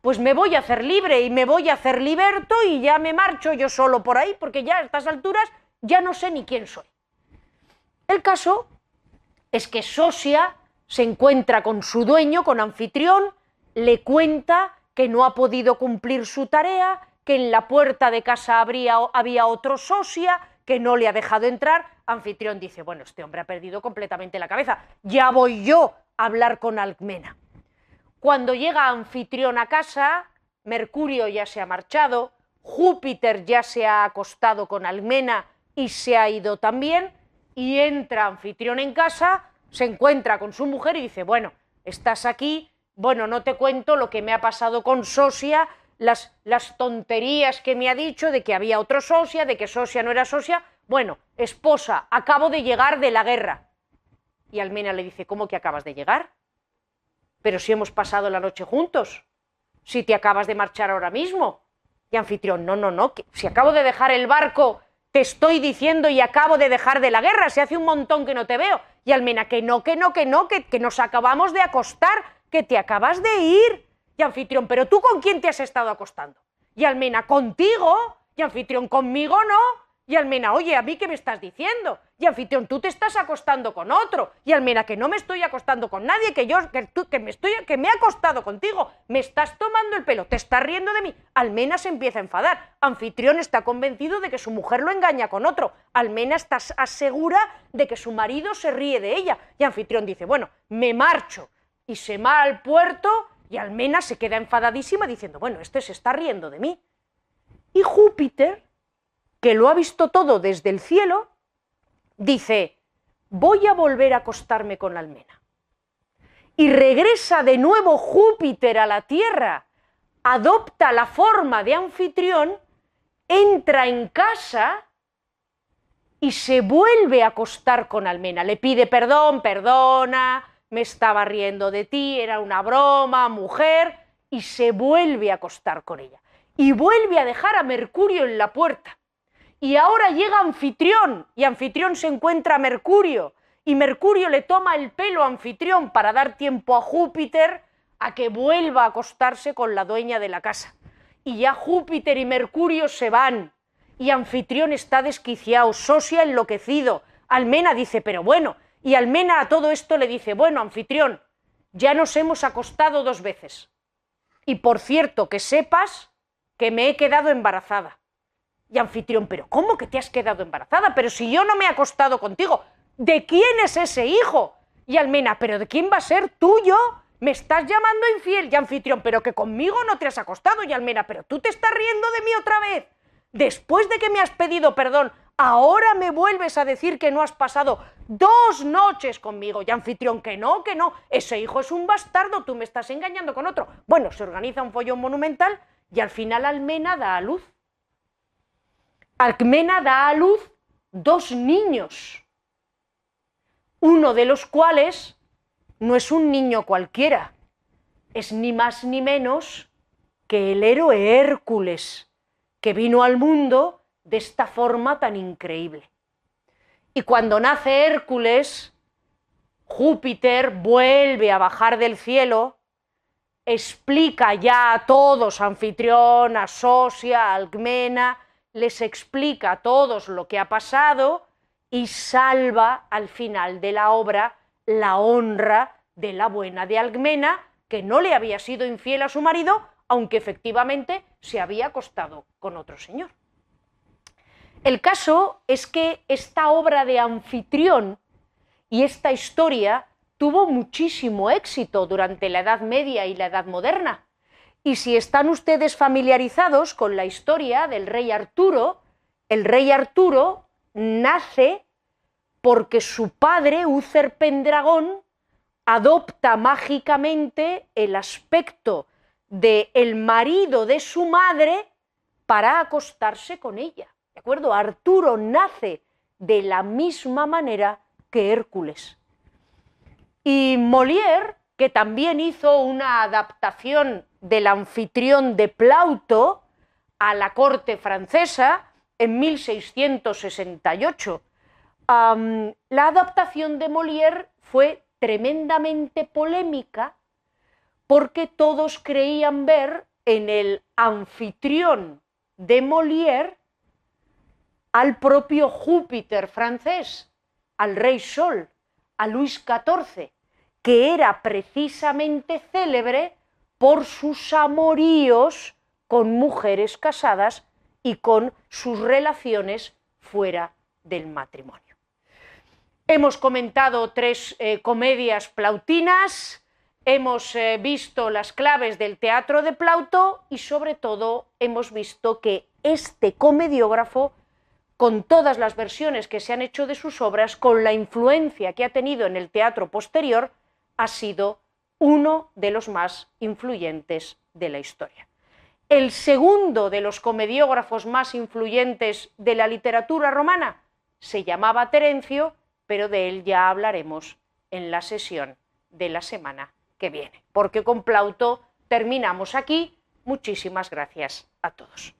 pues me voy a hacer libre y me voy a hacer liberto y ya me marcho yo solo por ahí, porque ya a estas alturas ya no sé ni quién soy. El caso es que Sosia se encuentra con su dueño, con anfitrión, le cuenta que no ha podido cumplir su tarea, que en la puerta de casa habría, había otro socia, que no le ha dejado entrar. Anfitrión dice, bueno, este hombre ha perdido completamente la cabeza, ya voy yo a hablar con Alcmena. Cuando llega Anfitrión a casa, Mercurio ya se ha marchado, Júpiter ya se ha acostado con Almena y se ha ido también, y entra Anfitrión en casa, se encuentra con su mujer y dice, bueno, estás aquí, bueno, no te cuento lo que me ha pasado con Sosia, las, tonterías que me ha dicho de que había otro Sosia, de que Sosia no era Sosia. Bueno, esposa, acabo de llegar de la guerra. Y Almena le dice, ¿cómo que acabas de llegar? Pero si hemos pasado la noche juntos, si te acabas de marchar ahora mismo. Y anfitrión, no, no, no, que si acabo de dejar el barco, te estoy diciendo y acabo de dejar de la guerra, se hace un montón que no te veo. Y Almena, que no, que no, que no, que nos acabamos de acostar, que te acabas de ir. Y anfitrión, pero tú con quién te has estado acostando? Y Almena, contigo. Y anfitrión, conmigo no. Y Almena, oye, ¿a mí qué me estás diciendo? Y anfitrión, tú te estás acostando con otro. Y Almena, que no me estoy acostando con nadie, que yo, que, tú, que me estoy, que me he acostado contigo. Me estás tomando el pelo, te estás riendo de mí. Almena se empieza a enfadar. Anfitrión está convencido de que su mujer lo engaña con otro. Almena está asegura de que su marido se ríe de ella. Y anfitrión dice, bueno, me marcho y se va al puerto y Almena se queda enfadadísima diciendo, bueno, este se está riendo de mí. Y Júpiter, que lo ha visto todo desde el cielo, dice, voy a volver a acostarme con almena. Y regresa de nuevo Júpiter a la Tierra, adopta la forma de anfitrión, entra en casa y se vuelve a acostar con Almena. Le pide perdón, perdona, me estaba riendo de ti, era una broma, mujer, y se vuelve a acostar con ella. Y vuelve a dejar a Mercurio en la puerta. Y ahora llega Anfitrión, y Anfitrión se encuentra a Mercurio, y Mercurio le toma el pelo a Anfitrión para dar tiempo a Júpiter a que vuelva a acostarse con la dueña de la casa. Y ya Júpiter y Mercurio se van, y Anfitrión está desquiciado, Sosia enloquecido. Almena dice, pero bueno, y Almena a todo esto le dice, bueno, anfitrión, ya nos hemos acostado dos veces. Y por cierto, que sepas que me he quedado embarazada. Y anfitrión, pero ¿cómo que te has quedado embarazada? Pero si yo no me he acostado contigo, ¿de quién es ese hijo? Y Almena, pero ¿de quién va a ser tuyo? Me estás llamando infiel. Y anfitrión, pero que conmigo no te has acostado. Y Almena, pero tú te estás riendo de mí otra vez. Después de que me has pedido perdón, ahora me vuelves a decir que no has pasado dos noches conmigo. Y anfitrión, que no, que no, ese hijo es un bastardo, tú me estás engañando con otro. Bueno, se organiza un follón monumental y al final Almena da a luz. Almena da a luz dos niños, uno de los cuales no es un niño cualquiera, es ni más ni menos que el héroe Hércules, que vino al mundo de esta forma tan increíble. Y cuando nace Hércules, Júpiter vuelve a bajar del cielo, explica ya a todos, anfitrión, a Sosia, Alcmena, les explica a todos lo que ha pasado y salva al final de la obra la honra de la buena de Alcmena, que no le había sido infiel a su marido, aunque efectivamente se había acostado con otro señor. El caso es que esta obra de anfitrión y esta historia tuvo muchísimo éxito durante la Edad Media y la Edad Moderna. Y si están ustedes familiarizados con la historia del rey Arturo, el rey Arturo nace porque su padre, Uther Pendragón, adopta mágicamente el aspecto de el marido de su madre para acostarse con ella. ¿De acuerdo? Arturo nace de la misma manera que Hércules. Y Molière, que también hizo una adaptación del anfitrión de Plauto a la corte francesa en 1668, la adaptación de Molière fue tremendamente polémica porque todos creían ver en el anfitrión de Molière al propio Júpiter francés, al rey Sol, a Luis XIV, que era precisamente célebre por sus amoríos con mujeres casadas y con sus relaciones fuera del matrimonio. Hemos comentado tres eh, comedias plautinas, hemos eh, visto las claves del teatro de Plauto y sobre todo hemos visto que este comediógrafo con todas las versiones que se han hecho de sus obras, con la influencia que ha tenido en el teatro posterior, ha sido uno de los más influyentes de la historia. El segundo de los comediógrafos más influyentes de la literatura romana se llamaba Terencio, pero de él ya hablaremos en la sesión de la semana que viene, porque con Plauto terminamos aquí. Muchísimas gracias a todos.